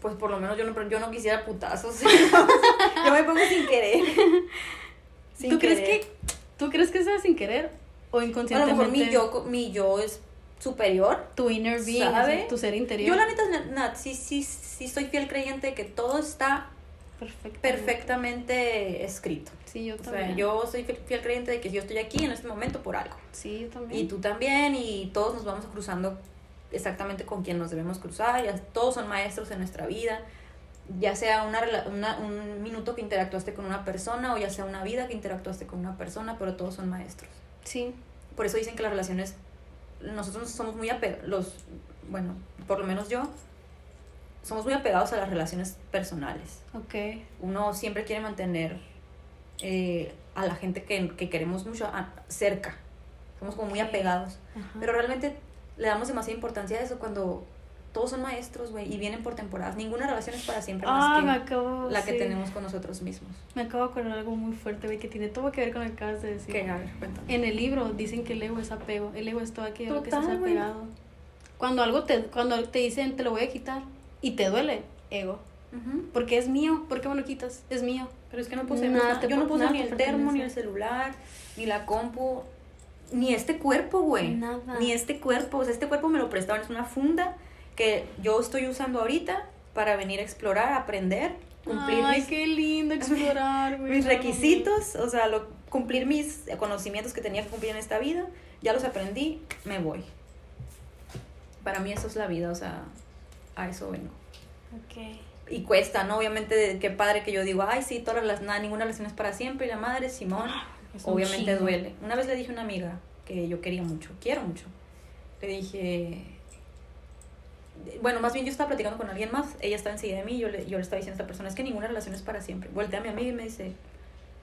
Pues por lo menos yo no, yo no quisiera putazos. yo me pongo sin querer. ¿Tú crees que tú crees que sea sin querer o inconscientemente? A lo mejor mi yo mi yo es superior. Tu inner being, tu ser interior. Yo la neta sí sí sí soy fiel creyente de que todo está perfectamente escrito. Sí, yo también. yo soy fiel creyente de que yo estoy aquí en este momento por algo. Sí, yo también. Y tú también y todos nos vamos cruzando exactamente con quien nos debemos cruzar, ya todos son maestros en nuestra vida ya sea una, una, un minuto que interactuaste con una persona o ya sea una vida que interactuaste con una persona, pero todos son maestros. Sí. Por eso dicen que las relaciones, nosotros somos muy apegados, los, bueno, por lo menos yo, somos muy apegados a las relaciones personales. Ok. Uno siempre quiere mantener eh, a la gente que, que queremos mucho cerca. Somos como muy apegados. Pero realmente le damos demasiada importancia a eso cuando todos son maestros, güey, y vienen por temporadas. Ninguna relación es para siempre más ah, que me acabo, la que tenemos con nosotros mismos. Me acabo de acordar algo muy fuerte, güey, que tiene todo que ver con lo que acabas de decir. ¿Qué? A ver, En el libro dicen que el ego es apego. El ego es todo aquello que estás apegado. Cuando algo te, cuando te dicen te lo voy a quitar y te duele, ego. Porque es mío, ¿por qué me lo quitas? Es mío. Pero es que no puse nada. Yo no puse ni el termo, ni el celular, ni la compu, ni este cuerpo, güey. Nada. Ni este cuerpo. O sea, este cuerpo me lo prestaban, es una funda que yo estoy usando ahorita para venir a explorar, aprender, cumplir Ay, qué lindo explorar, mis requisitos, o sea, lo, cumplir mis conocimientos que tenía que cumplir en esta vida, ya los aprendí, me voy. Para mí eso es la vida, o sea, a eso vengo. Okay. Y cuesta, ¿no? Obviamente, qué padre que yo digo, ay, sí, todas las, nada, ninguna relación es para siempre, y la madre, Simón, ah, obviamente duele. Una vez le dije a una amiga que yo quería mucho, quiero mucho, le dije, bueno, más bien yo estaba platicando con alguien más, ella estaba enseguida de mí, yo le, yo le estaba diciendo a esta persona, es que ninguna relación es para siempre. Voltea a mi amiga y me dice,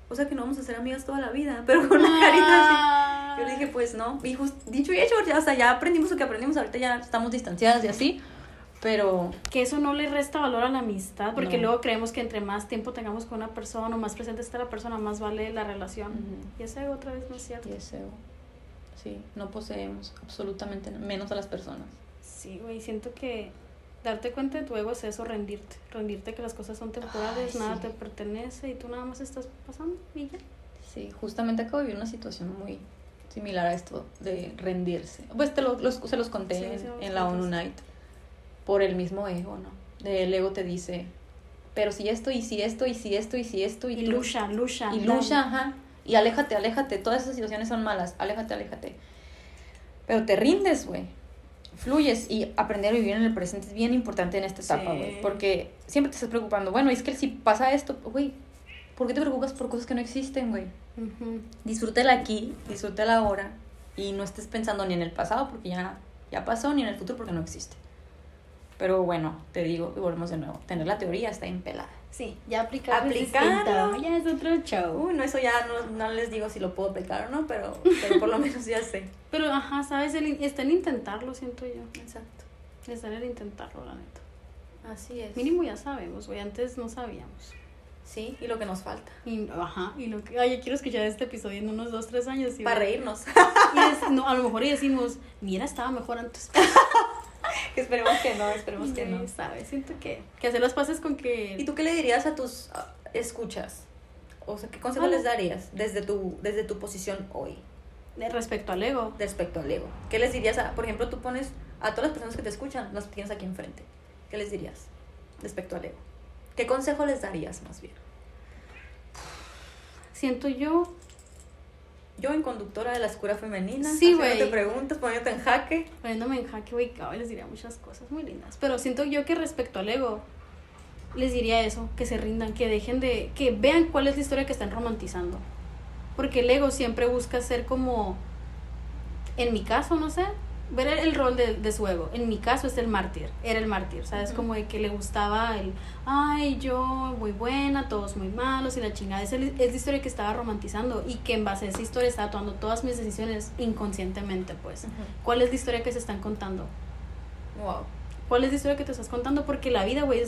o sea que no vamos a ser amigas toda la vida, pero con una carita así. Yo le dije, pues no, y dicho y hecho, ya, o sea, ya aprendimos lo que aprendimos, ahorita ya estamos distanciadas y así, pero... Que eso no le resta valor a la amistad, porque luego creemos que entre más tiempo tengamos con una persona o más presente está la persona, más vale la relación. Y ese otra vez no es cierto. Y ese Sí, no poseemos absolutamente menos a las personas. Sí, güey, siento que darte cuenta de tu ego es eso, rendirte. Rendirte que las cosas son temporales, nada te pertenece y tú nada más estás pasando y ya. Sí, justamente acabo de vivir una situación muy similar a esto de rendirse. Pues te lo, los, se los conté en, la ONU Night. Por el mismo ego, ¿no? el ego te dice, pero si esto, y si esto, y si esto, y si esto, y, y lucha, lucha. Y lucha, ajá. Y aléjate, aléjate. Todas esas situaciones son malas. Aléjate, aléjate. Pero te rindes, güey fluyes y aprender a vivir en el presente es bien importante en esta etapa, güey. Porque siempre te estás preocupando. Bueno, es que si pasa esto, güey, ¿por qué te preocupas por cosas que no existen, güey? Disfrútala aquí, disfrútala ahora y no estés pensando ni en el pasado porque ya, ya pasó, ni en el futuro porque no existe. Pero bueno, te digo, y volvemos de nuevo, tener la teoría está impelada. Sí, ya aplicar Aplicarlo. Ya es otro show. Uy, no, eso ya no, no, les digo si lo puedo aplicar o no, pero, pero por lo menos ya sé. Pero, ajá, ¿sabes? El, está en intentarlo, siento yo. Exacto. Está en el intentarlo, la neta. Así es. Mínimo ya sabemos, güey. Antes no sabíamos. Sí, y lo que nos falta. Y, ajá, y lo que... Ay, yo quiero escuchar este episodio en unos dos, tres años. Para reírnos. Y no, a lo mejor y decimos, mira, estaba mejor antes. esperemos que no, esperemos que no. ¿Sabes? Siento que, que hacer las pases con que... ¿Y tú qué le dirías a tus escuchas? O sea, ¿qué consejo les darías desde tu, desde tu posición hoy? De respecto al ego. Respecto al ego. ¿Qué les dirías a, por ejemplo, tú pones a todas las personas que te escuchan, las tienes aquí enfrente? ¿Qué les dirías respecto al ego? ¿Qué consejo les darías más bien? Siento yo yo en conductora de la escuela femenina. Sí, güey. te preguntas, poniéndote en jaque. Poniéndome en jaque, güey, les diría muchas cosas muy lindas. Pero siento yo que respecto al ego, les diría eso, que se rindan, que dejen de, que vean cuál es la historia que están romantizando. Porque el ego siempre busca ser como, en mi caso, no sé, ver el, rol de, de, su ego. En mi caso es el mártir, era el mártir, ¿sabes? Como de que le gustaba el, ay, yo muy buena, todos muy malos y la chingada. Es, es la historia que estaba romantizando y que en base a esa historia estaba tomando todas mis decisiones inconscientemente, pues. ¿Cuál es la historia que se están contando? Wow. ¿Cuál es la historia que te estás contando? Porque la vida, güey,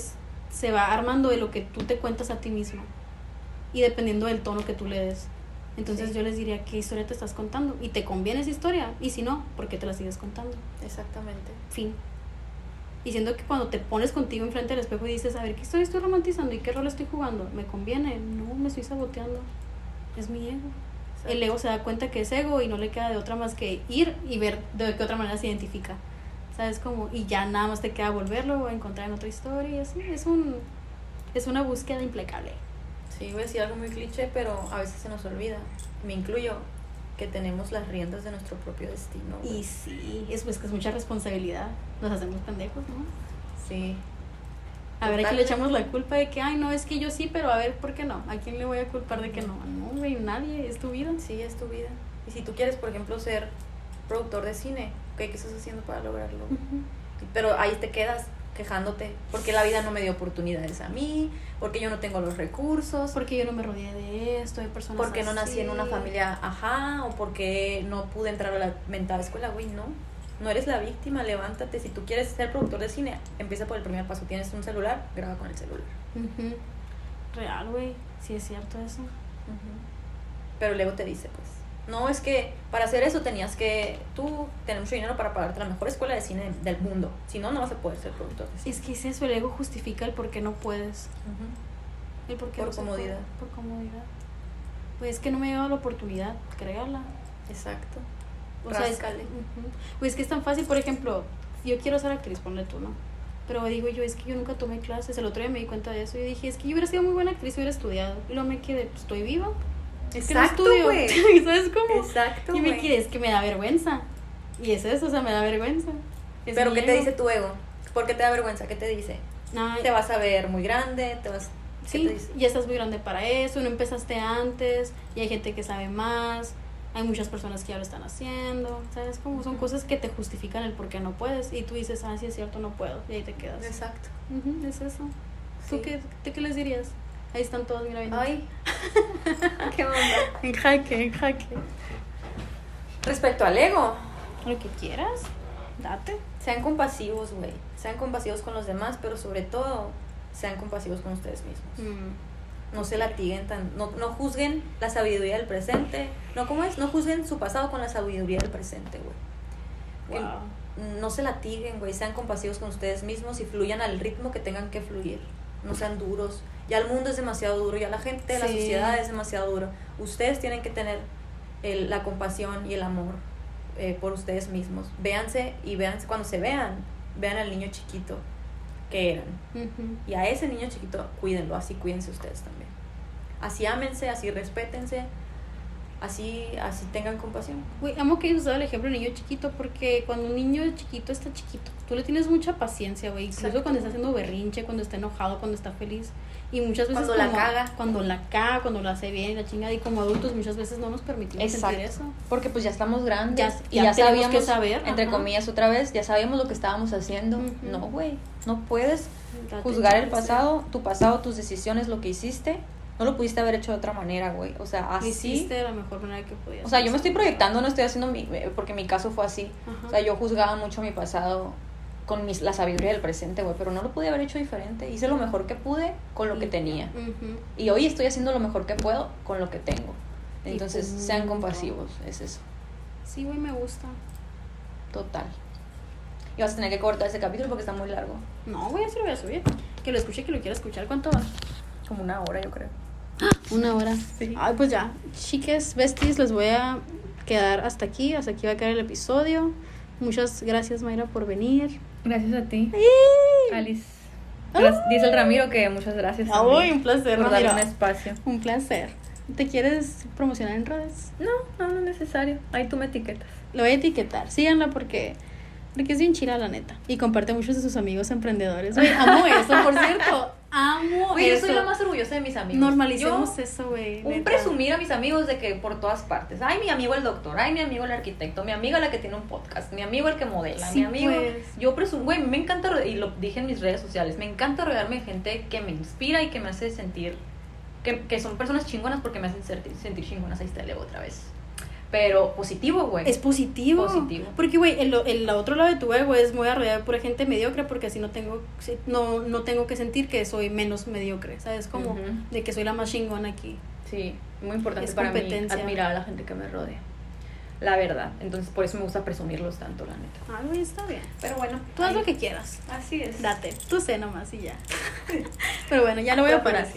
se va armando de lo que tú te cuentas a ti mismo y dependiendo del tono que tú le des. Entonces yo les diría, ¿qué historia te estás contando? ¿Y te conviene esa historia? Y si no, ¿por qué te la sigues contando? Exactamente. Fin. Y siendo que cuando te pones contigo enfrente del espejo y dices, a ver, ¿qué historia estoy romantizando y qué rol estoy jugando? ¿Me conviene? No, me estoy saboteando. Es mi ego. El ego se da cuenta que es ego y no le queda de otra más que ir y ver de qué otra manera se identifica. ¿Sabes? Como, y ya nada más te queda volverlo o encontrar en otra historia y así. Es, un, es una búsqueda implacable. Sí, voy a decir algo muy cliché, pero a veces se nos olvida, me incluyo, que tenemos las riendas de nuestro propio destino. Y sí, es pues que es mucha responsabilidad. Nos hacemos pendejos, ¿no? Sí. A ver, aquí le echamos la culpa de que, ay, no, es que yo sí, pero a ver, ¿por qué no? ¿A quién le voy a culpar de que no? No, güey, nadie, es tu vida. Sí, es tu vida. Y si tú quieres, por ejemplo, ser productor de cine, ¿qué estás haciendo para lograrlo? Pero ahí te quedas quejándote, porque la vida no me dio oportunidades a mí, porque yo no tengo los recursos, porque yo no me rodeé de esto, de personas porque no nací en una familia ajá, o porque no pude entrar a la mental escuela, güey, no. No eres la víctima, levántate. Si tú quieres ser productor de cine, empieza por el primer paso. Tienes un celular, graba con el celular. Real, güey. Sí es cierto eso. Pero luego te dice, pues, no, es que para hacer eso tenías que tú tener mucho dinero para pagarte la mejor escuela de cine del mundo. Si no, no vas a poder ser productor de cine. Es que es eso, el ego justifica el por qué no puedes. El por qué por comodidad. Por comodidad. Pues es que no me ha dado la oportunidad, créala. Exacto. O sea, es, pues es que es tan fácil, por ejemplo, yo quiero ser actriz, ponle tú, ¿no? Pero digo yo, es que yo nunca tomé clases. El otro día me di cuenta de eso y dije, es que yo hubiera sido muy buena actriz hubiera estudiado. Y luego me quedé, pues estoy viva. Exacto, güey. ¿Sabes cómo? Exacto, Y me quieres que me da vergüenza. Y es eso, o sea, me da vergüenza. Pero ¿qué te dice tu ego? ¿Por qué te da vergüenza? ¿Qué te dice? te vas a ver muy grande, te vas... Sí, ya estás muy grande para eso, no empezaste antes, y hay gente que sabe más, hay muchas personas que ya lo están haciendo, ¿sabes? Como son cosas que te justifican el por qué no puedes y tú dices, ah, sí es cierto, no puedo, y ahí te quedas. Exacto. es eso. ¿Tú qué, qué les dirías? Ahí están todos, mira, Ay, qué onda. en jaque, en jaque. Respecto al ego. Lo que quieras, date. Sean compasivos, güey. Sean compasivos con los demás, pero sobre todo, sean compasivos con ustedes mismos. Mm no se latiguen tan, no, no juzguen la sabiduría del presente, no, ¿cómo es? No juzguen su pasado con la sabiduría del presente, güey. No se latiguen, güey, sean compasivos con ustedes mismos y fluyan al ritmo que tengan que fluir, no sean duros. Ya el mundo es demasiado duro, ya la gente, la sociedad es demasiado duro. Ustedes tienen que tener el, la compasión y el amor eh, por ustedes mismos. Véanse y véanse, cuando se vean, vean al niño chiquito que eran. Y a ese niño chiquito, cuídenlo, así cuídense ustedes también. Así ámense, así respétense, así, así tengan compasión. Uy, amo que hayas usado el ejemplo de niño chiquito porque cuando un niño chiquito está chiquito, tú le tienes mucha paciencia, güey. Incluso cuando está haciendo berrinche, cuando está enojado, cuando está feliz. Y muchas veces. Cuando la caga. Cuando la caga, cuando lo hace bien la chingada. Y como adultos, muchas veces no nos permitimos sentir eso. Porque pues ya estamos grandes. y ya, sabíamos. Que saber. Entre comillas, otra vez, ya sabíamos lo que estábamos haciendo. No, güey. No puedes juzgar el pasado, tu pasado, tus decisiones, lo que hiciste. No lo pudiste haber hecho de otra manera, güey. O sea, así. Hiciste de la mejor manera que podías. O sea, yo me estoy proyectando, no estoy haciendo mi. Porque mi caso fue así. O sea, yo juzgaba mucho mi pasado con mis, la sabiduría del presente, güey, pero no lo pude haber hecho diferente. Hice lo mejor que pude con lo que tenía. Y hoy estoy haciendo lo mejor que puedo con lo que tengo. Entonces, sean compasivos, es eso. Sí, güey, me gusta. Total. Y vas a tener que cortar ese capítulo porque está muy largo. No, güey, así lo voy a subir. Que lo escuche, que lo quiera escuchar. ¿Cuánto va? Como una hora, yo creo. Una hora. Sí. Ay, pues ya. Chiques, besties, les voy a quedar hasta aquí. Hasta aquí va a quedar el episodio. Muchas gracias, Mayra, por venir. Gracias a ti. Alice. Dice el Ramiro que muchas gracias. Uy, un placer, por darle un espacio. Un placer. ¿Te quieres promocionar en redes? No, no, no es necesario. Ahí tú me etiquetas. Lo voy a etiquetar. Síganla porque porque es bien chida, la neta. Y comparte muchos de sus amigos emprendedores. Oye, amo eso, por cierto. Amo Oye, yo soy la más orgullosa de mis amigos. Normalicemos eso, güey. Un presumir a mis amigos de que por todas partes. Ay, mi amigo el doctor, ay, mi amigo el arquitecto, mi amiga la que tiene un podcast, mi amigo el que modela, mi amigo. Pues. Yo presumo, güey, me encanta, y lo dije en mis redes sociales, me encanta rodearme de gente que me inspira y que me hace sentir que, que son personas chingonas porque me hacen sentir, sentir chingonas. Ahí está el ego otra vez. Pero positivo, güey. Es positivo. Positivo. Porque, güey, el, el, otro lado de tu ego es muy rodear por gente mediocre porque así no tengo, no, no tengo que sentir que soy menos mediocre, ¿sabes? Como de que soy la más chingona aquí. Sí, muy importante para mí admirar a la gente que me rodea. La verdad. Entonces, por eso me gusta presumirlos tanto, la neta. Ah, güey, está bien. Pero bueno. Tú haz lo que quieras. Así es. Date. Tú sé nomás y ya. Pero bueno, ya lo voy a parar.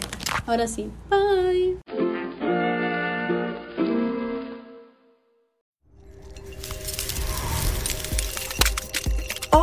Ahora sí. Bye.